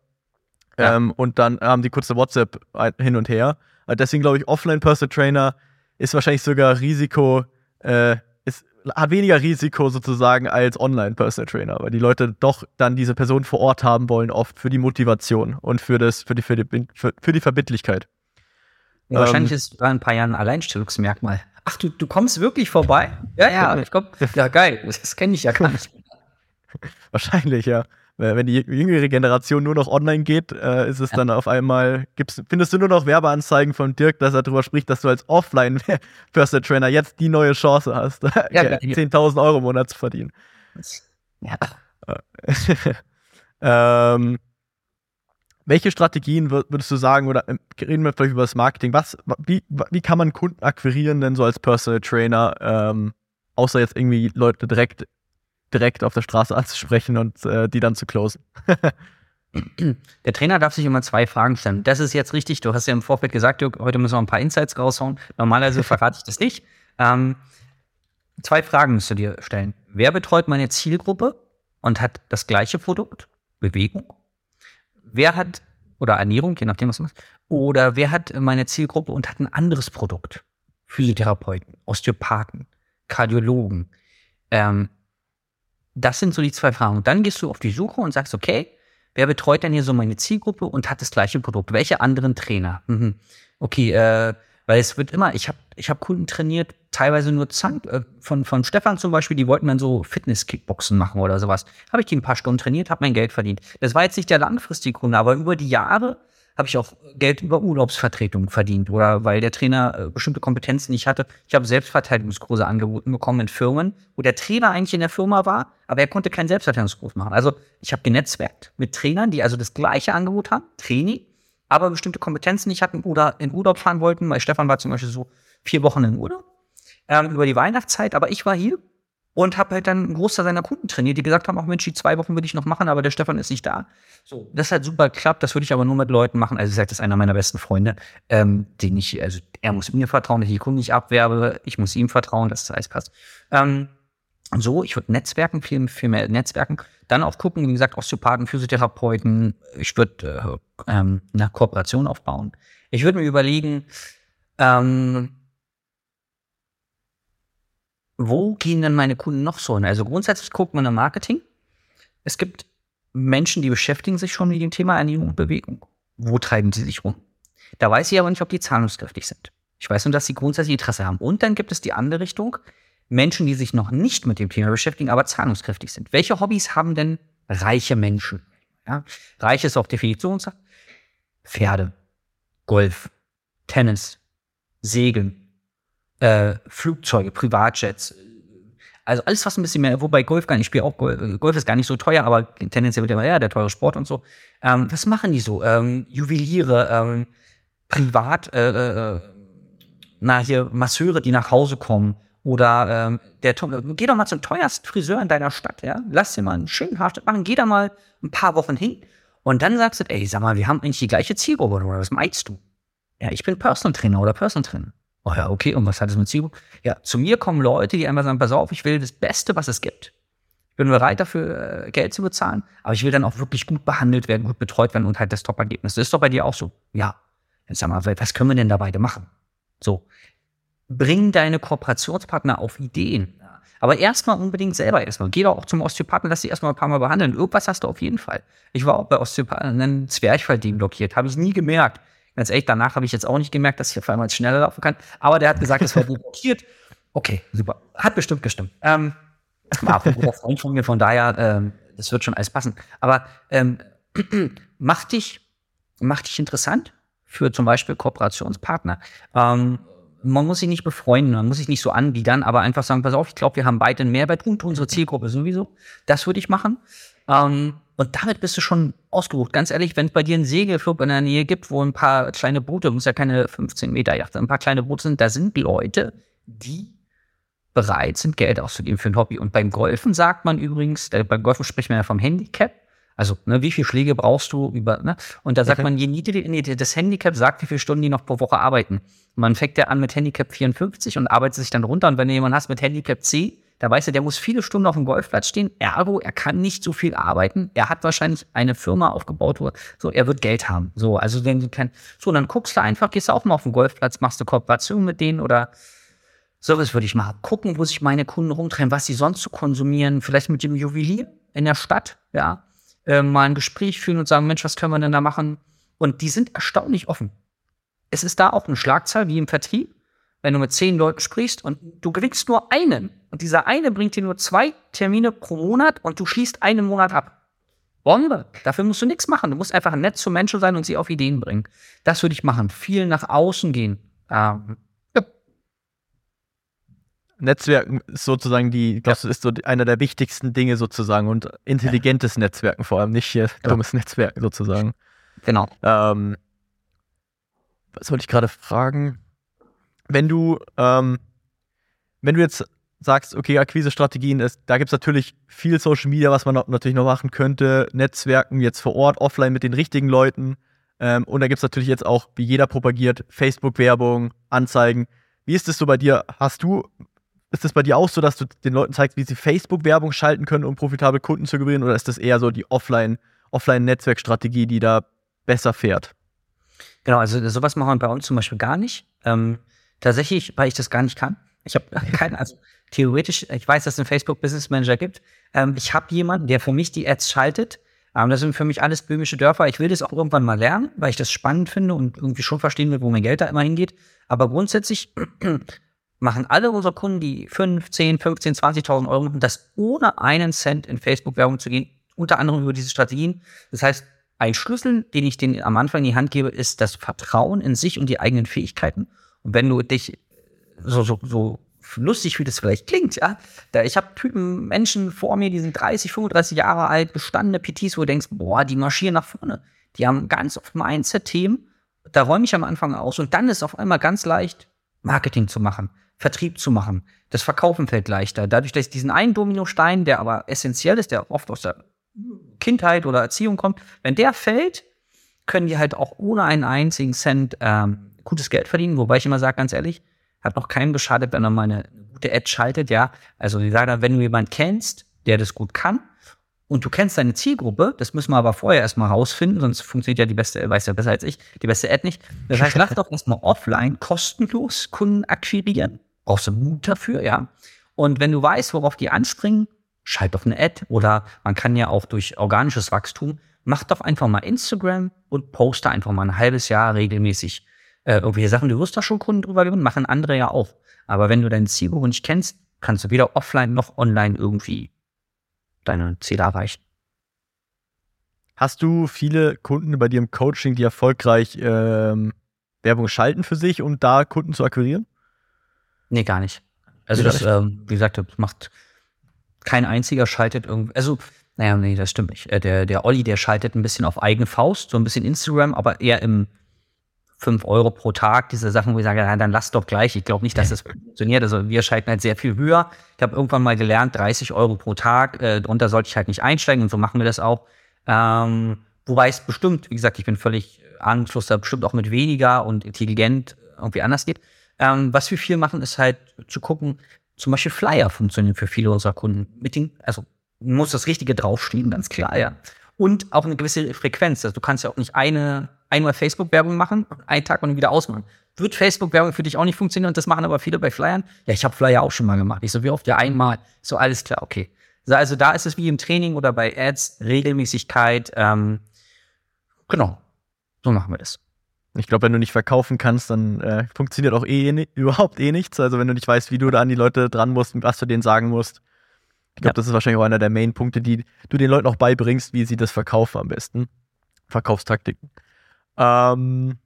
Ja. Ähm, und dann haben die kurze WhatsApp hin und her. Also deswegen glaube ich, Offline-Personal Trainer ist wahrscheinlich sogar Risiko, äh, ist, hat weniger Risiko sozusagen als Online-Personal Trainer, weil die Leute doch dann diese Person vor Ort haben wollen, oft für die Motivation und für, das, für, die, für, die, für, für die Verbindlichkeit. Ja, wahrscheinlich ähm, ist es bei ein paar Jahren ein Alleinstellungsmerkmal. Ach, du, du kommst wirklich vorbei? Ja, ja, ich komm. Ja, geil. Das kenne ich ja gar nicht. <laughs> Wahrscheinlich, ja. Wenn die jüngere Generation nur noch online geht, äh, ist es ja. dann auf einmal, gibt's, findest du nur noch Werbeanzeigen von Dirk, dass er darüber spricht, dass du als Offline-Personal <laughs> Trainer jetzt die neue Chance hast, <laughs> ja, 10.000 Euro im Monat zu verdienen. Ja. ähm, welche Strategien würdest du sagen, oder ähm, reden wir vielleicht über das Marketing, was, wie, wie kann man Kunden akquirieren denn so als Personal Trainer, ähm, außer jetzt irgendwie Leute direkt direkt auf der Straße <laughs> anzusprechen und äh, die dann zu closen. <laughs> Der Trainer darf sich immer zwei Fragen stellen. Das ist jetzt richtig. Du hast ja im Vorfeld gesagt, Dirk, heute müssen wir ein paar Insights raushauen. Normalerweise verrate ich das nicht. Ähm, zwei Fragen musst du dir stellen. Wer betreut meine Zielgruppe und hat das gleiche Produkt? Bewegung. Wer hat, oder Ernährung, je nachdem, was du machst. Oder wer hat meine Zielgruppe und hat ein anderes Produkt? Physiotherapeuten, Osteopathen, Kardiologen. Ähm, das sind so die zwei Fragen. Dann gehst du auf die Suche und sagst, okay, wer betreut denn hier so meine Zielgruppe und hat das gleiche Produkt? Welche anderen Trainer? Mhm. Okay, äh, weil es wird immer, ich habe ich hab Kunden trainiert, teilweise nur Zank, äh, von, von Stefan zum Beispiel, die wollten dann so Fitness-Kickboxen machen oder sowas. Habe ich die ein paar Stunden trainiert, habe mein Geld verdient. Das war jetzt nicht der langfristige Kunde, aber über die Jahre habe ich auch Geld über Urlaubsvertretung verdient oder weil der Trainer äh, bestimmte Kompetenzen nicht hatte. Ich habe Selbstverteidigungskurse angeboten bekommen in Firmen, wo der Trainer eigentlich in der Firma war, aber er konnte keinen Selbstverteidigungskurs machen. Also ich habe genetzwerkt mit Trainern, die also das gleiche Angebot haben, Training, aber bestimmte Kompetenzen nicht hatten oder in Urlaub fahren wollten, weil Stefan war zum Beispiel so vier Wochen in Urlaub ähm, über die Weihnachtszeit, aber ich war hier und habe halt dann einen Großteil seiner Kunden trainiert, die gesagt haben, ach Mensch, die zwei Wochen will ich noch machen, aber der Stefan ist nicht da. So, das hat super geklappt, das würde ich aber nur mit Leuten machen. Also ich sage, das ist einer meiner besten Freunde, ähm, den ich, also er muss mir vertrauen, dass ich die Kunden nicht abwerbe, ich muss ihm vertrauen, dass das alles passt. Ähm, so, ich würde Netzwerken, viel, viel mehr Netzwerken. Dann auch gucken, wie gesagt, Osteopathen, Physiotherapeuten. Ich würde äh, ähm, eine Kooperation aufbauen. Ich würde mir überlegen, ähm, wo gehen denn meine Kunden noch so hin? Also grundsätzlich guckt man im Marketing. Es gibt Menschen, die beschäftigen sich schon mit dem Thema Ernährung und Bewegung. Wo treiben sie sich rum? Da weiß ich aber nicht, ob die zahlungskräftig sind. Ich weiß nur, dass sie grundsätzlich Interesse haben. Und dann gibt es die andere Richtung. Menschen, die sich noch nicht mit dem Thema beschäftigen, aber zahlungskräftig sind. Welche Hobbys haben denn reiche Menschen? Ja, reich ist auch Definitionssache. Pferde, Golf, Tennis, Segeln, äh, Flugzeuge, Privatjets. Also alles, was ein bisschen mehr, wobei Golf gar nicht, ich spiele auch Golf, Golf ist gar nicht so teuer, aber tendenziell wird immer ja der teure Sport und so. Ähm, was machen die so? Ähm, Juweliere, ähm, privat, äh, äh, na hier Masseure, die nach Hause kommen oder ähm, der geh doch mal zum teuersten Friseur in deiner Stadt, ja, lass dir mal einen schönen Haarschnitt machen, geh da mal ein paar Wochen hin und dann sagst du, ey, sag mal, wir haben eigentlich die gleiche Zielgruppe oder was meinst du? Ja, ich bin Personal Trainer oder Personal Trainer. Oh ja, okay, und was hat es mit Zielgruppe? Ja, zu mir kommen Leute, die einfach sagen, pass auf, ich will das Beste, was es gibt. Ich bin bereit dafür, äh, Geld zu bezahlen, aber ich will dann auch wirklich gut behandelt werden, gut betreut werden und halt das Top-Ergebnis. Das ist doch bei dir auch so. Ja. Jetzt sag mal, was können wir denn da beide machen? So. Bring deine Kooperationspartner auf Ideen. Aber erstmal unbedingt selber erstmal. Geh doch auch zum Osteopathen, lass dich erstmal ein paar Mal behandeln. Irgendwas hast du auf jeden Fall. Ich war auch bei Osteopathen, einen Zwerchfall blockiert. Habe ich nie gemerkt. Ganz ehrlich, danach habe ich jetzt auch nicht gemerkt, dass ich auf einmal schneller laufen kann. Aber der hat gesagt, es war blockiert. Okay, super. Hat bestimmt gestimmt. Ähm, war ein guter Freund von mir, von daher, ähm, das wird schon alles passen. Aber ähm, <clears throat> mach dich, mach dich interessant für zum Beispiel Kooperationspartner. Ähm, man muss sich nicht befreunden, man muss sich nicht so anbiedern, aber einfach sagen, pass auf, ich glaube, wir haben beide einen Mehrwert und unsere Zielgruppe sowieso. Das würde ich machen. Ähm, und damit bist du schon ausgebucht. Ganz ehrlich, wenn es bei dir einen Segelclub in der Nähe gibt, wo ein paar kleine Boote, muss ja keine 15 Meter Yacht, ein paar kleine Boote sind, da sind Leute, die bereit sind, Geld auszugeben für ein Hobby. Und beim Golfen sagt man übrigens, äh, beim Golfen spricht man ja vom Handicap. Also, ne, wie viele Schläge brauchst du über, ne? Und da sagt okay. man, je niedriger nee, das Handicap sagt, wie viele Stunden die noch pro Woche arbeiten. Man fängt ja an mit Handicap 54 und arbeitet sich dann runter. Und wenn du jemanden hast mit Handicap C, da weiß er, der muss viele Stunden auf dem Golfplatz stehen. Ergo, er kann nicht so viel arbeiten. Er hat wahrscheinlich eine Firma aufgebaut, wo so er wird Geld haben. So, also du kein, so dann guckst du einfach, gehst du auch mal auf den Golfplatz, machst du Kooperation mit denen oder sowas würde ich mal gucken, wo sich meine Kunden rumtreiben, was sie sonst so konsumieren. Vielleicht mit dem Juwelier in der Stadt, ja, äh, mal ein Gespräch führen und sagen, Mensch, was können wir denn da machen? Und die sind erstaunlich offen. Es ist da auch eine Schlagzahl wie im Vertrieb wenn du mit zehn Leuten sprichst und du gewinnst nur einen und dieser eine bringt dir nur zwei Termine pro Monat und du schließt einen Monat ab. Bombe. Dafür musst du nichts machen. Du musst einfach nett zu Menschen sein und sie auf Ideen bringen. Das würde ich machen. Viel nach außen gehen. Ähm, ja. Netzwerken ist sozusagen die, glaubst du, ist so einer der wichtigsten Dinge sozusagen und intelligentes ja. Netzwerken vor allem, nicht hier genau. dummes Netzwerken sozusagen. Genau. Ähm, was wollte ich gerade fragen? Wenn du, ähm, wenn du jetzt sagst, okay, Akquise-Strategien, da gibt es natürlich viel Social Media, was man noch, natürlich noch machen könnte, Netzwerken jetzt vor Ort, offline mit den richtigen Leuten. Ähm, und da gibt es natürlich jetzt auch, wie jeder propagiert, Facebook-Werbung, Anzeigen. Wie ist es so bei dir? Hast du, ist es bei dir auch so, dass du den Leuten zeigst, wie sie Facebook-Werbung schalten können, um profitable Kunden zu gewinnen? Oder ist das eher so die Offline- Offline-Netzwerkstrategie, die da besser fährt. Genau, also sowas machen wir bei uns zum Beispiel gar nicht. Ähm, tatsächlich, weil ich das gar nicht kann. Ich habe <laughs> keinen, also theoretisch, ich weiß, dass es einen Facebook Business Manager gibt. Ähm, ich habe jemanden, der für mich die Ads schaltet. Ähm, das sind für mich alles böhmische Dörfer. Ich will das auch irgendwann mal lernen, weil ich das spannend finde und irgendwie schon verstehen will, wo mein Geld da immer hingeht. Aber grundsätzlich <clears throat> machen alle unsere Kunden, die 5, 10, 15, 20.000 Euro machen, das ohne einen Cent in Facebook-Werbung zu gehen, unter anderem über diese Strategien. Das heißt, ein Schlüssel, den ich denen am Anfang in die Hand gebe, ist das Vertrauen in sich und die eigenen Fähigkeiten. Und wenn du dich so, so, so lustig, wie das vielleicht klingt, ja, da ich habe Typen, Menschen vor mir, die sind 30, 35 Jahre alt, bestandene PTs, wo du denkst, boah, die marschieren nach vorne. Die haben ganz oft Mindset-Themen. Da räume ich am Anfang aus und dann ist auf einmal ganz leicht, Marketing zu machen, Vertrieb zu machen. Das Verkaufen fällt leichter. Dadurch, dass ich diesen einen Dominostein, der aber essentiell ist, der oft aus der Kindheit oder Erziehung kommt, wenn der fällt, können die halt auch ohne einen einzigen Cent ähm, gutes Geld verdienen. Wobei ich immer sage, ganz ehrlich, hat noch keinem geschadet, wenn er mal eine gute Ad schaltet, ja. Also die sagen dann, wenn du jemanden kennst, der das gut kann, und du kennst deine Zielgruppe, das müssen wir aber vorher erstmal rausfinden, sonst funktioniert ja die beste, weiß ja besser als ich, die beste Ad nicht. Das heißt, lass doch erstmal offline kostenlos Kunden akquirieren. Brauchst du Mut dafür, ja. Und wenn du weißt, worauf die anspringen, schalt doch eine Ad oder man kann ja auch durch organisches Wachstum, mach doch einfach mal Instagram und poste einfach mal ein halbes Jahr regelmäßig äh, irgendwelche Sachen. Du wirst da schon Kunden drüber gewinnen, machen andere ja auch. Aber wenn du deine Zielgruppe nicht kennst, kannst du weder offline noch online irgendwie deine Ziele erreichen. Hast du viele Kunden bei dir im Coaching, die erfolgreich ähm, Werbung schalten für sich, um da Kunden zu akquirieren? Nee, gar nicht. Also das, ähm, wie gesagt, das macht kein einziger schaltet irgendwie, also, naja, nee, das stimmt nicht. Äh, der, der Olli, der schaltet ein bisschen auf eigene Faust, so ein bisschen Instagram, aber eher im 5 Euro pro Tag, diese Sachen, wo ich sage, ja, dann lass doch gleich. Ich glaube nicht, dass <laughs> das funktioniert. Also wir schalten halt sehr viel höher. Ich habe irgendwann mal gelernt, 30 Euro pro Tag, äh, drunter sollte ich halt nicht einsteigen und so machen wir das auch. Ähm, wobei es bestimmt, wie gesagt, ich bin völlig ahnungslos, da bestimmt auch mit weniger und intelligent irgendwie anders geht. Ähm, was wir viel machen, ist halt zu gucken, zum Beispiel Flyer funktionieren für viele unserer Kunden. Mit den, also muss das Richtige draufstehen, ganz klar, ja. Und auch eine gewisse Frequenz. Also du kannst ja auch nicht eine, einmal Facebook-Werbung machen, einen Tag und wieder ausmachen. Wird Facebook-Werbung für dich auch nicht funktionieren und das machen aber viele bei Flyern? Ja, ich habe Flyer auch schon mal gemacht. Ich so, wie oft? Ja, einmal. So, alles klar, okay. Also da ist es wie im Training oder bei Ads, Regelmäßigkeit. Ähm, genau, so machen wir das. Ich glaube, wenn du nicht verkaufen kannst, dann äh, funktioniert auch eh überhaupt eh nichts. Also wenn du nicht weißt, wie du da an die Leute dran musst und was du denen sagen musst. Ich glaube, ja. das ist wahrscheinlich auch einer der Main-Punkte, die du den Leuten auch beibringst, wie sie das verkaufen am besten. Verkaufstaktiken. Ähm,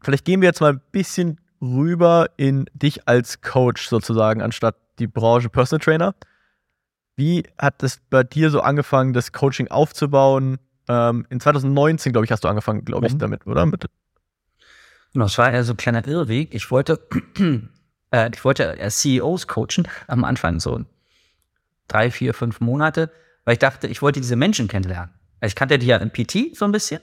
vielleicht gehen wir jetzt mal ein bisschen rüber in dich als Coach sozusagen, anstatt die Branche Personal Trainer. Wie hat es bei dir so angefangen, das Coaching aufzubauen? Ähm, in 2019, glaube ich, hast du angefangen, glaube ich, mhm. damit, oder? Mit Genau, das war ja so ein kleiner Irrweg. Ich wollte, <clears throat> äh, ich wollte CEOs coachen am Anfang so drei, vier, fünf Monate, weil ich dachte, ich wollte diese Menschen kennenlernen. Ich kannte die ja im PT so ein bisschen,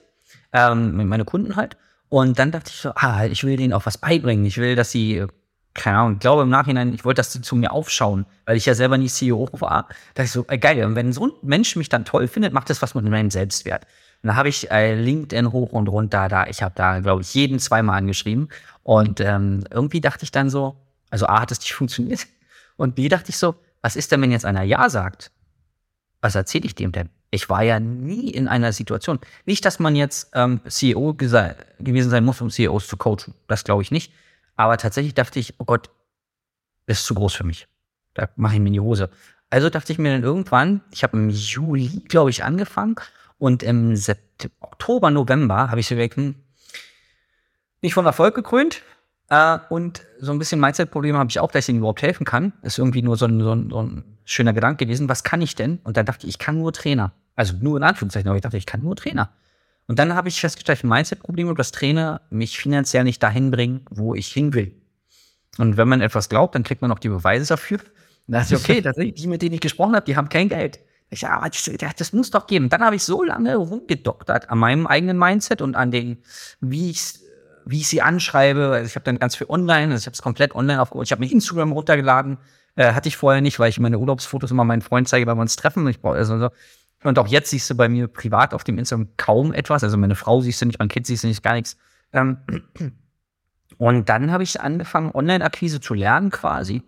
ähm, meine Kunden halt. Und dann dachte ich so, ah, ich will denen auch was beibringen. Ich will, dass sie, keine Ahnung, ich glaube im Nachhinein, ich wollte, dass sie zu mir aufschauen, weil ich ja selber nie CEO war. Da dachte ich so, äh, geil, und wenn so ein Mensch mich dann toll findet, macht das was mit meinem Selbstwert. Und da habe ich äh, LinkedIn hoch und runter da. Ich habe da, glaube ich, jeden zweimal angeschrieben. Und ähm, irgendwie dachte ich dann so, also A hat es nicht <laughs> funktioniert. Und B dachte ich so, was ist denn, wenn jetzt einer Ja sagt? Was erzähle ich dem denn? Ich war ja nie in einer Situation. Nicht, dass man jetzt ähm, CEO gewesen sein muss, um CEOs zu coachen. Das glaube ich nicht. Aber tatsächlich dachte ich, oh Gott, das ist zu groß für mich. Da mache ich mir in die Hose. Also dachte ich mir dann irgendwann, ich habe im Juli, glaube ich, angefangen und im September, Oktober, November habe ich so wirklich hm, nicht von Erfolg gekrönt. Äh, und so ein bisschen Mindset-Probleme habe ich auch, dass ich ihnen überhaupt helfen kann. Ist irgendwie nur so ein, so, ein, so ein schöner Gedanke gewesen. Was kann ich denn? Und dann dachte ich, ich kann nur Trainer. Also nur in Anführungszeichen, aber ich dachte, ich kann nur Trainer. Und dann habe ich festgestellt, ein Mindset-Problem und das Trainer mich finanziell nicht dahin bringen, wo ich hin will. Und wenn man etwas glaubt, dann kriegt man auch die Beweise dafür. <laughs> Da dachte ich, okay, das, die, mit denen ich gesprochen habe, die haben kein Geld. Ich ja, aber das, das muss doch geben. Dann habe ich so lange rumgedoktert an meinem eigenen Mindset und an den, wie ich wie ich sie anschreibe. Also ich habe dann ganz viel online, also ich habe es komplett online aufgebaut. Ich habe mir Instagram runtergeladen, äh, hatte ich vorher nicht, weil ich meine Urlaubsfotos immer meinen Freund zeige, wenn wir uns treffen. Ich brauche also so. Und auch jetzt siehst du bei mir privat auf dem Instagram kaum etwas. Also meine Frau siehst du nicht, mein Kind siehst du nicht, gar nichts. Ähm, und dann habe ich angefangen, Online-Akquise zu lernen quasi.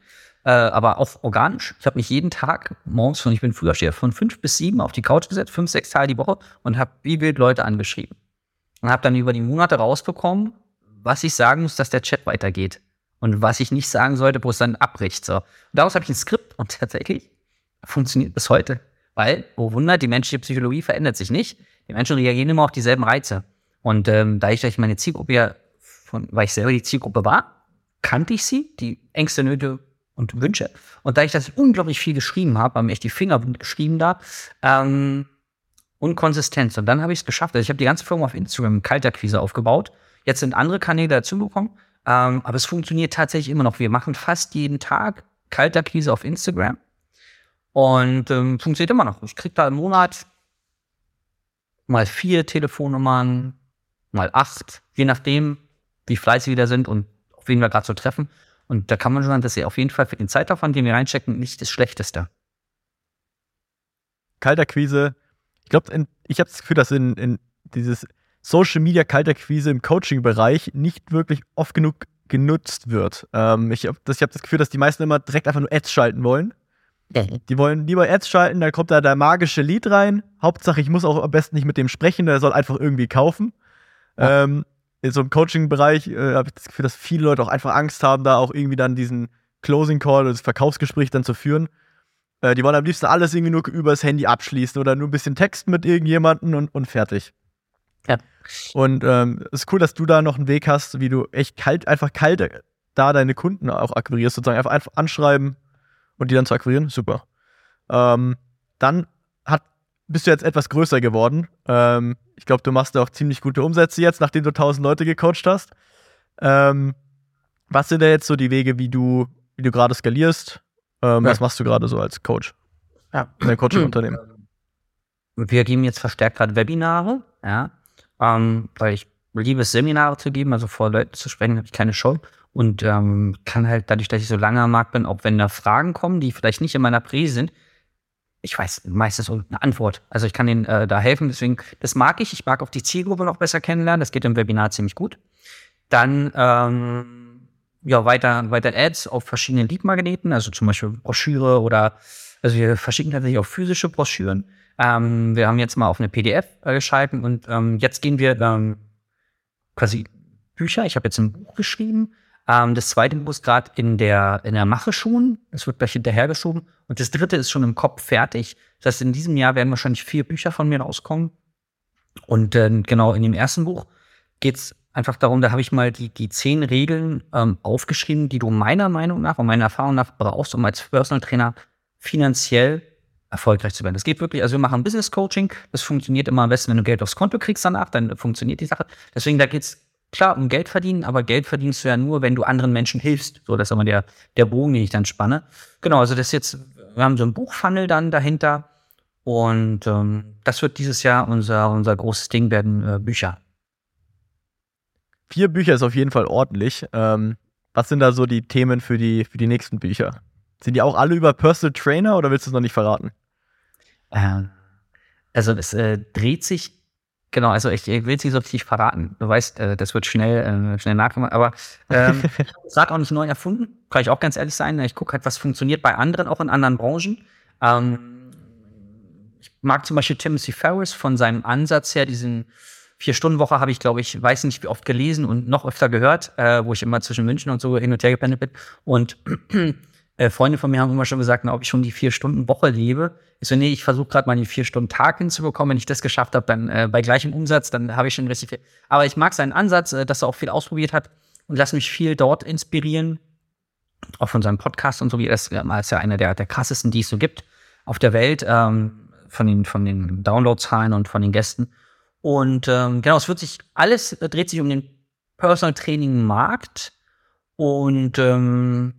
Äh, aber auch organisch. Ich habe mich jeden Tag morgens von, ich bin früher steher, von fünf bis sieben auf die Couch gesetzt, fünf, sechs Tage die Woche und habe wie wild Leute angeschrieben. Und habe dann über die Monate rausbekommen, was ich sagen muss, dass der Chat weitergeht. Und was ich nicht sagen sollte, wo es dann abbricht. So. Und daraus habe ich ein Skript und tatsächlich funktioniert bis heute. Weil, oh Wunder, die menschliche Psychologie verändert sich nicht. Die Menschen reagieren immer auf dieselben Reize. Und ähm, da ich durch meine Zielgruppe ja, von, weil ich selber die Zielgruppe war, kannte ich sie, die Ängste, Nöte und Wünsche. Und da ich das unglaublich viel geschrieben habe, haben echt die Finger geschrieben da, ähm, und Konsistenz. Und dann habe ich es geschafft. Also ich habe die ganze Firma auf Instagram Kalterquise aufgebaut. Jetzt sind andere Kanäle dazugekommen. Ähm, aber es funktioniert tatsächlich immer noch. Wir machen fast jeden Tag Kalterquise auf Instagram. Und ähm, funktioniert immer noch. Ich kriege da im Monat mal vier Telefonnummern, mal acht, je nachdem, wie fleißig wir da sind und auf wen wir gerade so treffen. Und da kann man schon sagen, dass sie auf jeden Fall für den Zeitaufwand, den wir reinstecken, nicht das Schlechteste. Kalterquise. Ich glaube, ich habe das Gefühl, dass in, in dieses Social Media Kalterquise im Coaching-Bereich nicht wirklich oft genug genutzt wird. Ähm, ich habe das, hab das Gefühl, dass die meisten immer direkt einfach nur Ads schalten wollen. Die wollen lieber Ads schalten, dann kommt da der magische Lied rein. Hauptsache, ich muss auch am besten nicht mit dem sprechen, der soll einfach irgendwie kaufen. Ja. Ähm, in so einem Coaching-Bereich äh, habe ich das Gefühl, dass viele Leute auch einfach Angst haben, da auch irgendwie dann diesen Closing Call oder das Verkaufsgespräch dann zu führen. Äh, die wollen am liebsten alles irgendwie nur übers Handy abschließen oder nur ein bisschen Text mit irgendjemandem und, und fertig. Ja. Und ähm, es ist cool, dass du da noch einen Weg hast, wie du echt kalt, einfach kalt da deine Kunden auch akquirierst, sozusagen einfach, einfach anschreiben und die dann zu akquirieren. Super. Ähm, dann hat, bist du jetzt etwas größer geworden. Ähm, ich glaube, du machst auch ziemlich gute Umsätze jetzt, nachdem du 1000 Leute gecoacht hast. Ähm, was sind da jetzt so die Wege, wie du, wie du gerade skalierst? Ähm, ja. Was machst du gerade so als Coach? Ja. In deinem Coaching-Unternehmen? Wir geben jetzt verstärkt gerade Webinare, ja ähm, weil ich liebe es, Seminare zu geben, also vor Leuten zu sprechen, habe ich keine Show und ähm, kann halt dadurch, dass ich so lange am Markt bin, auch wenn da Fragen kommen, die vielleicht nicht in meiner Präse sind, ich weiß meistens eine Antwort. Also ich kann denen äh, da helfen. Deswegen, das mag ich. Ich mag auch die Zielgruppe noch besser kennenlernen. Das geht im Webinar ziemlich gut. Dann ähm, ja weiter weiter Ads auf verschiedenen Lead-Magneten, also zum Beispiel Broschüre oder also wir verschicken tatsächlich auch physische Broschüren. Ähm, wir haben jetzt mal auf eine PDF äh, geschalten und ähm, jetzt gehen wir ähm, quasi Bücher. Ich habe jetzt ein Buch geschrieben. Ähm, das zweite Buch ist gerade in der, in der Mache schon. Es wird gleich hinterhergeschoben. Und das dritte ist schon im Kopf fertig. Das heißt, in diesem Jahr werden wahrscheinlich vier Bücher von mir rauskommen. Und äh, genau in dem ersten Buch geht's einfach darum, da habe ich mal die, die zehn Regeln ähm, aufgeschrieben, die du meiner Meinung nach und meiner Erfahrung nach brauchst, um als Personal Trainer finanziell erfolgreich zu werden. Das geht wirklich, also wir machen Business Coaching, das funktioniert immer am besten, wenn du Geld aufs Konto kriegst danach, dann funktioniert die Sache. Deswegen, da geht's klar um Geld verdienen, aber Geld verdienst du ja nur, wenn du anderen Menschen hilfst. So, das ist immer der, der Bogen, den ich dann spanne. Genau, also das ist jetzt, wir haben so ein Buchfunnel dann dahinter und ähm, das wird dieses Jahr unser, unser großes Ding werden, äh, Bücher. Vier Bücher ist auf jeden Fall ordentlich. Ähm, was sind da so die Themen für die, für die nächsten Bücher? Sind die auch alle über Personal Trainer oder willst du es noch nicht verraten? Ähm, also es äh, dreht sich, genau, also ich, ich will es nicht so richtig verraten. Du weißt, äh, das wird schnell, äh, schnell nachgemacht, aber ähm, <laughs> sag auch nicht neu erfunden, kann ich auch ganz ehrlich sein. Ich gucke halt, was funktioniert bei anderen, auch in anderen Branchen. Ähm, ich mag zum Beispiel Timothy Ferris von seinem Ansatz her, diesen Vier-Stunden-Woche habe ich, glaube ich, weiß nicht, wie oft gelesen und noch öfter gehört, äh, wo ich immer zwischen München und so hin und her gependelt bin. Und äh, Freunde von mir haben immer schon gesagt, na, ob ich schon die Vier-Stunden-Woche lebe. Ich so, nee, ich versuche gerade mal die Vier-Stunden-Tag hinzubekommen. Wenn ich das geschafft habe, dann äh, bei gleichem Umsatz, dann habe ich schon richtig viel. Aber ich mag seinen Ansatz, äh, dass er auch viel ausprobiert hat und lass mich viel dort inspirieren. Auch von seinem Podcast und so, wie das ist ja einer der, der krassesten, die es so gibt auf der Welt, ähm, von den, von den Downloadzahlen und von den Gästen. Und ähm, genau, es wird sich, alles dreht sich um den Personal Training Markt und ähm,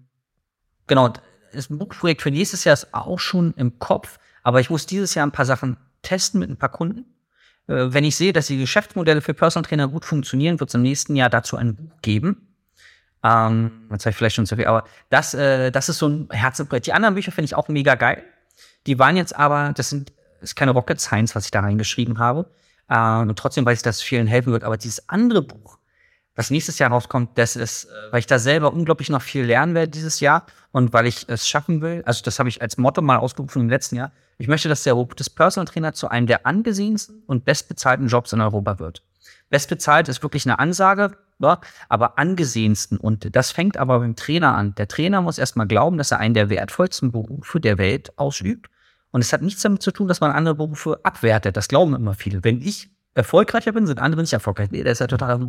genau, das Buchprojekt für nächstes Jahr ist auch schon im Kopf, aber ich muss dieses Jahr ein paar Sachen testen mit ein paar Kunden. Äh, wenn ich sehe, dass die Geschäftsmodelle für Personal Trainer gut funktionieren, wird es im nächsten Jahr dazu ein Buch geben. Ähm, jetzt habe ich vielleicht schon zu viel, aber das, äh, das ist so ein Herzenbrett. Die anderen Bücher finde ich auch mega geil. Die waren jetzt aber, das sind, ist keine Rocket Science, was ich da reingeschrieben habe. Äh, und trotzdem weiß ich, dass es vielen helfen wird. Aber dieses andere Buch, was nächstes Jahr rauskommt, das ist, äh, weil ich da selber unglaublich noch viel lernen werde dieses Jahr und weil ich es schaffen will, also das habe ich als Motto mal ausgerufen im letzten Jahr, ich möchte, dass der des Personal Trainer zu einem der angesehensten und bestbezahlten Jobs in Europa wird. Bestbezahlt ist wirklich eine Ansage, aber angesehensten. Und das fängt aber beim Trainer an. Der Trainer muss erstmal glauben, dass er einen der wertvollsten Berufe der Welt ausübt. Und es hat nichts damit zu tun, dass man andere Berufe abwertet. Das glauben immer viele. Wenn ich erfolgreicher bin, sind andere nicht erfolgreich. Nee, das ist ja total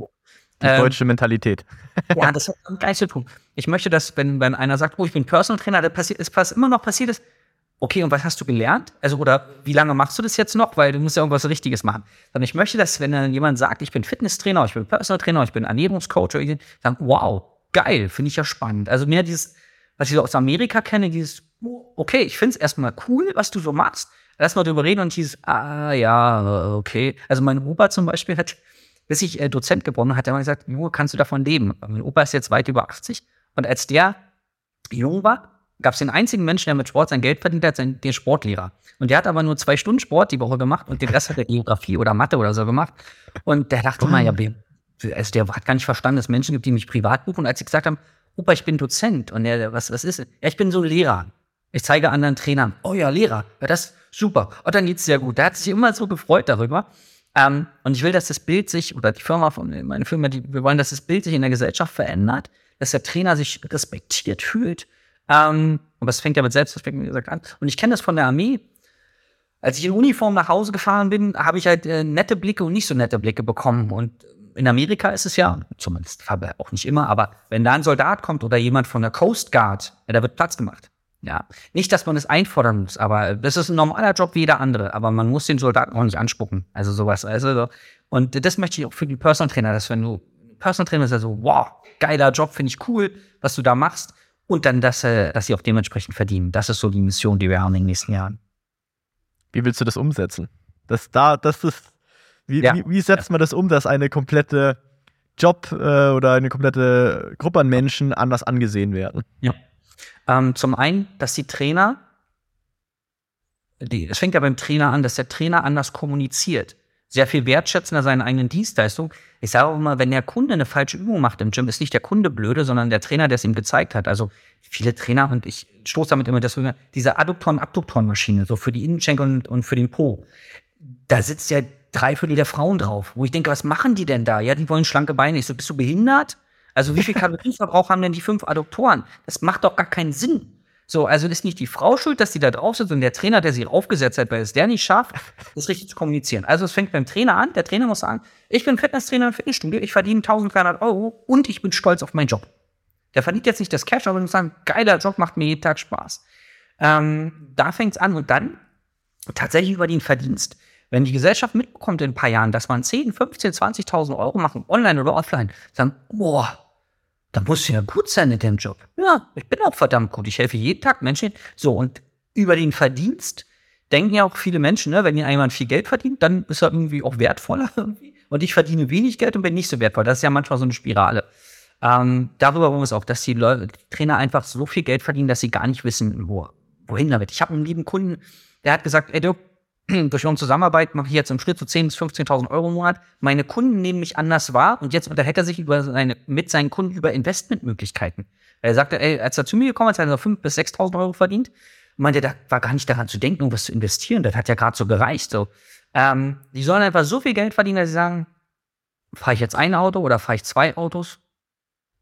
die ähm, deutsche Mentalität. <laughs> ja, das hat gleich zu tun. Ich möchte, dass, wenn, wenn einer sagt, oh, ich bin Personal Trainer, da passiert, ist was immer noch passiert ist, okay, und was hast du gelernt? Also, oder wie lange machst du das jetzt noch? Weil du musst ja irgendwas Richtiges machen. Dann ich möchte, dass, wenn dann jemand sagt, ich bin Fitnesstrainer, ich bin Personal Trainer, ich bin Ernährungscoach, dann, wow, geil, finde ich ja spannend. Also mehr dieses, was ich so aus Amerika kenne, dieses, okay, ich finde es erstmal cool, was du so machst. Lass mal drüber reden und dieses, ah, ja, okay. Also mein Opa zum Beispiel hat bis ich äh, Dozent geworden hat er immer gesagt, Junge, kannst du davon leben? Mein Opa ist jetzt weit über 80 und als der jung war, gab es den einzigen Menschen, der mit Sport sein Geld verdient hat, sein, den Sportlehrer. Und der hat aber nur zwei Stunden Sport die Woche gemacht und den Rest hat er Geografie oder Mathe oder so gemacht. Und der dachte oh. mal, ja, also der hat gar nicht verstanden, dass Menschen gibt, die mich privat buchen. Und als sie gesagt haben, Opa, ich bin Dozent und der, was, was ist? Ja, ich bin so ein Lehrer. Ich zeige anderen Trainern, oh ja, Lehrer, ja, das super. Und dann geht's sehr gut. Der hat sich immer so gefreut darüber. Ähm, und ich will, dass das Bild sich, oder die Firma von meine Firma, die, wir wollen, dass das Bild sich in der Gesellschaft verändert, dass der Trainer sich respektiert fühlt. Ähm, und das fängt ja mit Selbstrespekt, gesagt, an. Und ich kenne das von der Armee. Als ich in Uniform nach Hause gefahren bin, habe ich halt äh, nette Blicke und nicht so nette Blicke bekommen. Und in Amerika ist es ja, zumindest auch nicht immer, aber wenn da ein Soldat kommt oder jemand von der Coast Guard, ja, da wird Platz gemacht. Ja, nicht, dass man es einfordern muss, aber das ist ein normaler Job wie jeder andere, aber man muss den Soldaten auch nicht anspucken. Also sowas. Also, und das möchte ich auch für die Personal Trainer, dass wenn du Personal Trainer ist ja so, wow, geiler Job, finde ich cool, was du da machst. Und dann, dass, äh, dass sie auch dementsprechend verdienen. Das ist so die Mission, die wir haben in den nächsten Jahren. Wie willst du das umsetzen? Das da, das ist, wie, ja. wie, wie setzt man das um, dass eine komplette Job äh, oder eine komplette Gruppe an Menschen anders angesehen werden? Ja. Ähm, zum einen, dass die Trainer, die, es fängt ja beim Trainer an, dass der Trainer anders kommuniziert. Sehr viel wertschätzender seine eigenen Dienstleistungen. Ich sage auch immer, wenn der Kunde eine falsche Übung macht im Gym, ist nicht der Kunde blöde, sondern der Trainer, der es ihm gezeigt hat. Also viele Trainer, und ich stoße damit immer das, diese Adduktoren-Abduktoren-Maschine, so für die Innenschenkel und, und für den Po. Da sitzt ja drei Viertel der Frauen drauf, wo ich denke, was machen die denn da? Ja, die wollen schlanke Beine. Ich so, bist du behindert? Also wie viel Kalorienverbrauch haben denn die fünf Adduktoren? Das macht doch gar keinen Sinn. So, also ist nicht die Frau schuld, dass die da drauf sitzt und der Trainer, der sie aufgesetzt hat, weil es der nicht schafft, das richtig zu kommunizieren. Also es fängt beim Trainer an. Der Trainer muss sagen, ich bin Fitnesstrainer im Fitnessstudio, ich verdiene 1300 Euro und ich bin stolz auf meinen Job. Der verdient jetzt nicht das Cash, aber muss sagen, geiler Job, macht mir jeden Tag Spaß. Ähm, da fängt es an und dann tatsächlich über den Verdienst. Wenn die Gesellschaft mitbekommt in ein paar Jahren, dass man 10, 15, 20.000 Euro machen, online oder offline, sagen, boah, da muss ja gut sein in dem Job. Ja, ich bin auch verdammt gut. Ich helfe jeden Tag Menschen. So, und über den Verdienst denken ja auch viele Menschen, ne, wenn jemand viel Geld verdient, dann ist er irgendwie auch wertvoller. <laughs> Und ich verdiene wenig Geld und bin nicht so wertvoll. Das ist ja manchmal so eine Spirale. Ähm, darüber wollen wir es auch, dass die, Leute, die Trainer einfach so viel Geld verdienen, dass sie gar nicht wissen, wo, wohin damit. Ich habe einen lieben Kunden, der hat gesagt, ey, du, durch unsere Zusammenarbeit mache ich jetzt im Schritt so 10.000 bis 15.000 Euro im Monat. Meine Kunden nehmen mich anders wahr und jetzt unterhält er sich über seine, mit seinen Kunden über Investmentmöglichkeiten. Er sagte, ey, als er zu mir gekommen ist, hat er so 5.000 bis 6.000 Euro verdient. Meinte, da war gar nicht daran zu denken, irgendwas zu investieren. Das hat ja gerade so gereicht. So. Ähm, die sollen einfach so viel Geld verdienen, dass sie sagen, fahre ich jetzt ein Auto oder fahre ich zwei Autos?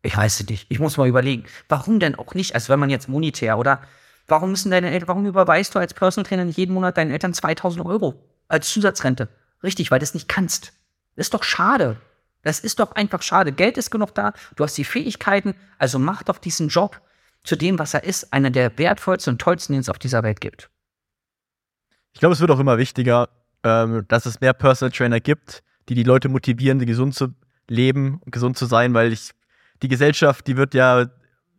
Ich weiß es nicht. Ich muss mal überlegen. Warum denn auch nicht? Also wenn man jetzt monetär oder Warum müssen deine Eltern, warum überweist du als Personal Trainer nicht jeden Monat deinen Eltern 2000 Euro als Zusatzrente? Richtig, weil du es nicht kannst. Das ist doch schade. Das ist doch einfach schade. Geld ist genug da, du hast die Fähigkeiten, also mach doch diesen Job zu dem, was er ist, einer der wertvollsten und tollsten, den es auf dieser Welt gibt. Ich glaube, es wird auch immer wichtiger, ähm, dass es mehr Personal Trainer gibt, die die Leute motivieren, gesund zu leben und gesund zu sein, weil ich, die Gesellschaft, die wird ja,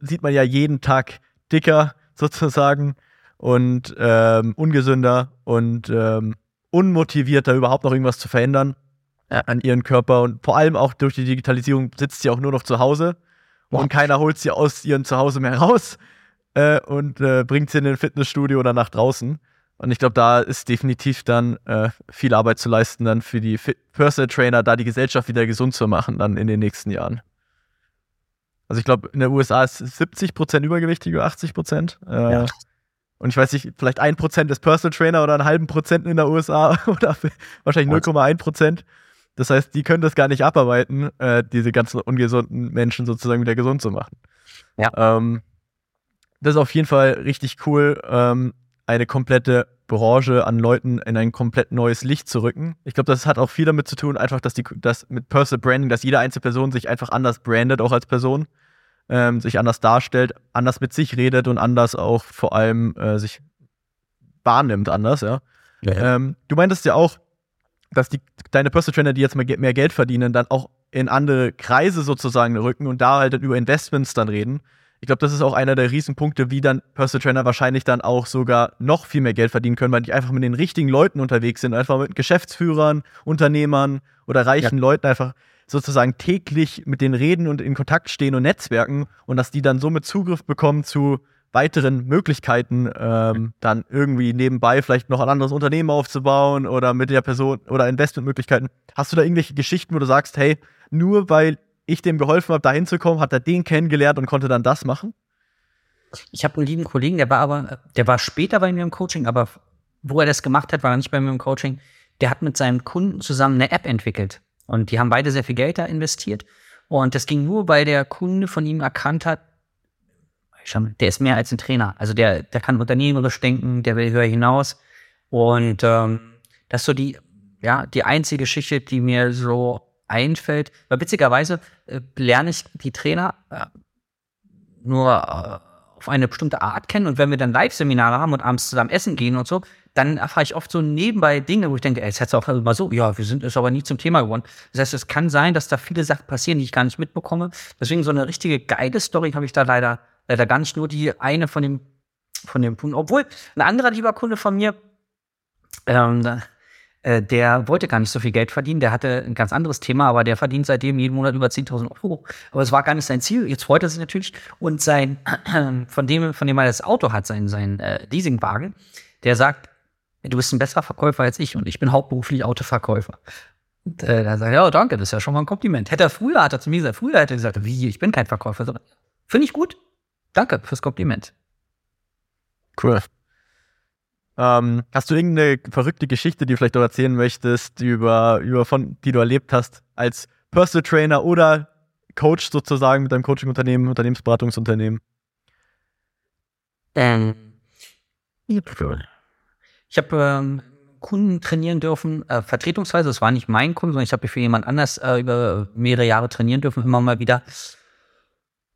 sieht man ja jeden Tag dicker, sozusagen und ähm, ungesünder und ähm, unmotivierter, überhaupt noch irgendwas zu verändern ja. an ihren Körper. Und vor allem auch durch die Digitalisierung sitzt sie auch nur noch zu Hause wow. und keiner holt sie aus ihrem Zuhause mehr raus äh, und äh, bringt sie in ein Fitnessstudio oder nach draußen. Und ich glaube, da ist definitiv dann äh, viel Arbeit zu leisten, dann für die Personal Trainer, da die Gesellschaft wieder gesund zu machen, dann in den nächsten Jahren. Also ich glaube, in den USA ist 70 Prozent übergewichtig oder 80 Prozent. Äh, ja. Und ich weiß nicht, vielleicht ein Prozent ist Personal Trainer oder einen halben Prozent in der USA <laughs> oder wahrscheinlich 0,1 Prozent. Das heißt, die können das gar nicht abarbeiten, äh, diese ganzen ungesunden Menschen sozusagen wieder gesund zu machen. Ja. Ähm, das ist auf jeden Fall richtig cool, ähm, eine komplette Branche an Leuten in ein komplett neues Licht zu rücken. Ich glaube, das hat auch viel damit zu tun, einfach, dass die, dass mit Personal Branding, dass jede einzelne Person sich einfach anders brandet, auch als Person ähm, sich anders darstellt, anders mit sich redet und anders auch vor allem äh, sich wahrnimmt anders, ja. ja, ja. Ähm, du meintest ja auch, dass die, deine Personal Trainer, die jetzt mal mehr Geld verdienen, dann auch in andere Kreise sozusagen rücken und da halt dann über Investments dann reden. Ich glaube, das ist auch einer der Riesenpunkte, wie dann Personal Trainer wahrscheinlich dann auch sogar noch viel mehr Geld verdienen können, weil die einfach mit den richtigen Leuten unterwegs sind, einfach mit Geschäftsführern, Unternehmern oder reichen ja. Leuten einfach sozusagen täglich mit denen reden und in Kontakt stehen und netzwerken und dass die dann somit Zugriff bekommen zu weiteren Möglichkeiten, ähm, dann irgendwie nebenbei vielleicht noch ein anderes Unternehmen aufzubauen oder mit der Person oder Investmentmöglichkeiten. Hast du da irgendwelche Geschichten, wo du sagst, hey, nur weil ich dem geholfen habe, da hinzukommen, hat er den kennengelernt und konnte dann das machen? Ich habe einen lieben Kollegen, der war aber, der war später bei mir im Coaching, aber wo er das gemacht hat, war er nicht bei mir im Coaching. Der hat mit seinem Kunden zusammen eine App entwickelt. Und die haben beide sehr viel Geld da investiert. Und das ging nur, weil der Kunde von ihm erkannt hat, der ist mehr als ein Trainer. Also der, der kann unternehmerisch denken, der will höher hinaus. Und ähm, das ist so die, ja, die einzige Geschichte, die mir so einfällt. Weil witzigerweise äh, lerne ich die Trainer äh, nur äh, auf eine bestimmte Art kennen. Und wenn wir dann Live-Seminare haben und abends zusammen essen gehen und so, dann erfahre ich oft so nebenbei Dinge, wo ich denke, ey, jetzt hätte es auch mal so, ja, wir sind es aber nie zum Thema geworden. Das heißt, es kann sein, dass da viele Sachen passieren, die ich gar nicht mitbekomme. Deswegen so eine richtige geile Story habe ich da leider, leider gar nicht nur die eine von dem, von dem Kunden. Obwohl, ein anderer lieber Kunde von mir, ähm, äh, der wollte gar nicht so viel Geld verdienen, der hatte ein ganz anderes Thema, aber der verdient seitdem jeden Monat über 10.000 Euro. Aber es war gar nicht sein Ziel. Jetzt freut er sich natürlich. Und sein, <clears throat> von dem, von dem er das Auto hat, sein, sein äh, Leasingwagen, der sagt, du bist ein besserer Verkäufer als ich und ich bin hauptberuflich Autoverkäufer. Und äh, da sagt er, ja, danke, das ist ja schon mal ein Kompliment. Hätte er früher, hat er zu mir gesagt, früher hätte er gesagt, wie, ich bin kein Verkäufer. So, Finde ich gut. Danke fürs Kompliment. Cool. Ähm, hast du irgendeine verrückte Geschichte, die du vielleicht auch erzählen möchtest, über, über von, die du erlebt hast als Personal Trainer oder Coach sozusagen mit deinem Coaching-Unternehmen, Unternehmensberatungsunternehmen? Ähm, ich habe ähm, Kunden trainieren dürfen, äh, vertretungsweise, das war nicht mein Kunde, sondern ich habe für jemand anders äh, über mehrere Jahre trainieren dürfen, immer mal wieder.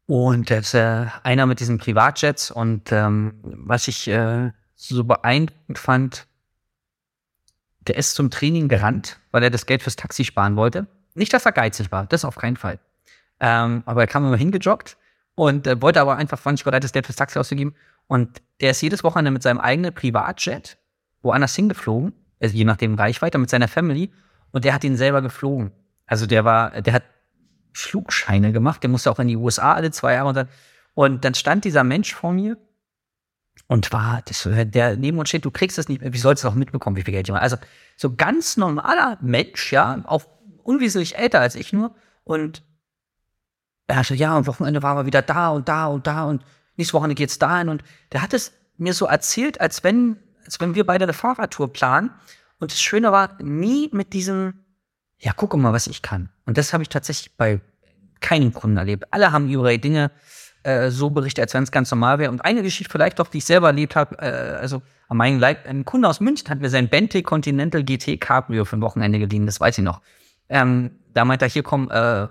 Und ist äh, einer mit diesen Privatjets und ähm, was ich äh, so beeindruckend fand, der ist zum Training gerannt, weil er das Geld fürs Taxi sparen wollte. Nicht, dass er geizig war, das auf keinen Fall. Ähm, aber er kam immer hingejoggt und äh, wollte aber einfach 20 bereit, das Geld fürs Taxi auszugeben. Und der ist jedes Wochenende mit seinem eigenen Privatjet woanders hingeflogen, also je nachdem Reichweite, mit seiner Family. Und der hat ihn selber geflogen. Also der war, der hat Flugscheine gemacht, der musste auch in die USA alle zwei Jahre und dann, und dann stand dieser Mensch vor mir und war, das, der neben uns steht, du kriegst das nicht, wie sollst du auch mitbekommen, wie viel Geld mache? Also so ganz normaler Mensch, ja, auch unwesentlich älter als ich nur. Und er so, ja, am Wochenende waren wir wieder da und da und da und nächstes Wochenende geht's dahin. Und der hat es mir so erzählt, als wenn als wenn wir beide eine Fahrradtour planen. Und das Schöne war, nie mit diesem, ja, guck mal, was ich kann. Und das habe ich tatsächlich bei keinem Kunden erlebt. Alle haben ihre Dinge äh, so berichtet, als wenn es ganz normal wäre. Und eine Geschichte vielleicht doch, die ich selber erlebt habe, äh, also an meinem Leib, ein Kunde aus München hat mir sein Bentley Continental GT Cabrio für ein Wochenende geliehen, das weiß ich noch. Ähm, da meinte er, hier komm, äh,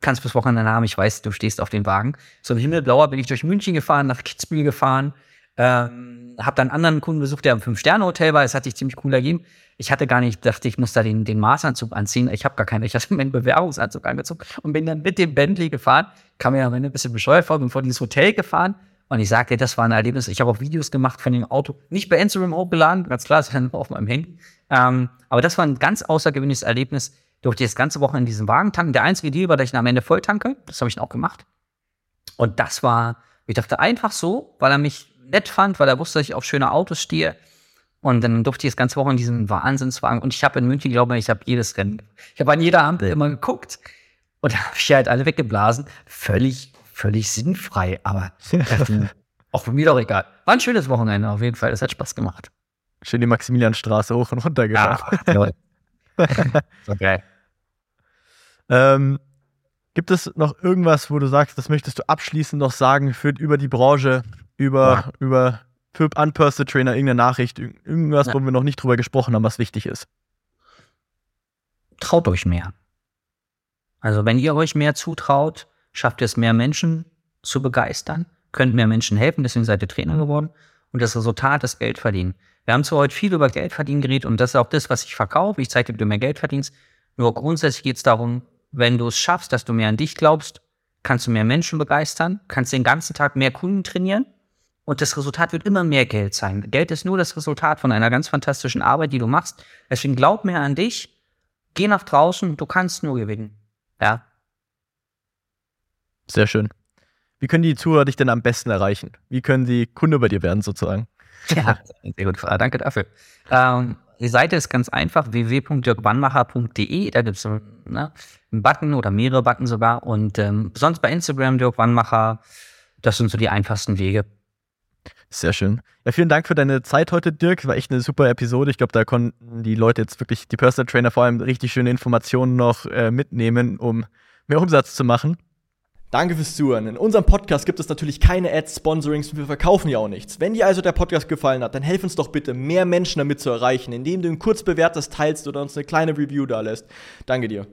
kannst bis Wochenende haben, ich weiß, du stehst auf den Wagen. So ein Himmelblauer bin ich durch München gefahren, nach Kitzbühel gefahren, ähm, habe dann einen anderen Kunden besucht, der im Fünf-Sterne-Hotel war. Es hat sich ziemlich cool ergeben. Ich hatte gar nicht, dachte, ich muss da den, den Maßanzug anziehen. Ich habe gar keinen. Ich hatte meinen Bewerbungsanzug angezogen und bin dann mit dem Bentley gefahren. Kam mir am Ende ein bisschen bescheuert vor, bin vor dieses Hotel gefahren. Und ich sagte, das war ein Erlebnis. Ich habe auch Videos gemacht von dem Auto, nicht bei Instagram hochgeladen, ganz klar, <laughs> sondern auf meinem Handy. Ähm, aber das war ein ganz außergewöhnliches Erlebnis. Durfte ich das ganze Woche in diesem Wagen tanken. Der einzige Deal war, dass ich ihn am Ende voll tanke. Das habe ich dann auch gemacht. Und das war, ich dachte einfach so, weil er mich nett fand, weil er wusste, dass ich auf schöne Autos stehe. Und dann durfte ich das ganze Woche in diesem Wahnsinnswagen. Und ich habe in München, glaube ich, ich habe jedes Rennen. Ich habe an jeder Ampel immer geguckt. Und da habe ich halt alle weggeblasen. Völlig, völlig sinnfrei. Aber <laughs> auch mir doch egal. War ein schönes Wochenende auf jeden Fall. Das hat Spaß gemacht. Schön die Maximilianstraße hoch und runter gefahren. Ja, <laughs> okay. <laughs> Ähm, gibt es noch irgendwas, wo du sagst, das möchtest du abschließend noch sagen für, über die Branche, über, Ja. über für Unpersonal Trainer, irgendeine Nachricht, irg- irgendwas, Ja. wo wir noch nicht drüber gesprochen haben, was wichtig ist? traut euch mehr. Also wenn ihr euch mehr zutraut, schafft ihr es mehr Menschen zu begeistern, könnt mehr Menschen helfen, deswegen seid ihr Trainer geworden. Und das Resultat ist Geld verdienen. Wir haben zwar heute viel über Geld verdienen geredet und das ist auch das, was ich verkaufe. Ich zeige dir, wie du mehr Geld verdienst. Nur grundsätzlich geht es darum, wenn du es schaffst, dass du mehr an dich glaubst, kannst du mehr Menschen begeistern, kannst den ganzen Tag mehr Kunden trainieren und das Resultat wird immer mehr Geld sein. Geld ist nur das Resultat von einer ganz fantastischen Arbeit, die du machst. Deswegen glaub mehr an dich, geh nach draußen, du kannst nur gewinnen. Ja. Sehr schön. Wie können die Zuhörer dich denn am besten erreichen? Wie können sie Kunde bei dir werden, sozusagen? Ja, <laughs> sehr gut. Frage. Danke dafür. Ähm, die Seite ist ganz einfach, www.dirkwannmacher.de. Da gibt es ne, einen Button oder mehrere Button sogar. Und ähm, sonst bei Instagram Dirk Wannmacher. Das sind so die einfachsten Wege. Sehr schön. Ja, vielen Dank für deine Zeit heute, Dirk. War echt eine super Episode. Ich glaube, da konnten die Leute jetzt wirklich, die Personal Trainer vor allem richtig schöne Informationen noch äh, mitnehmen, um mehr Umsatz zu machen. Danke fürs Zuhören. In unserem Podcast gibt es natürlich keine Ads, Sponsorings und wir verkaufen ja auch nichts. Wenn dir also der Podcast gefallen hat, dann helf uns doch bitte, mehr Menschen damit zu erreichen, indem du ihn kurz bewertest, teilst oder uns eine kleine Review da lässt. Danke dir.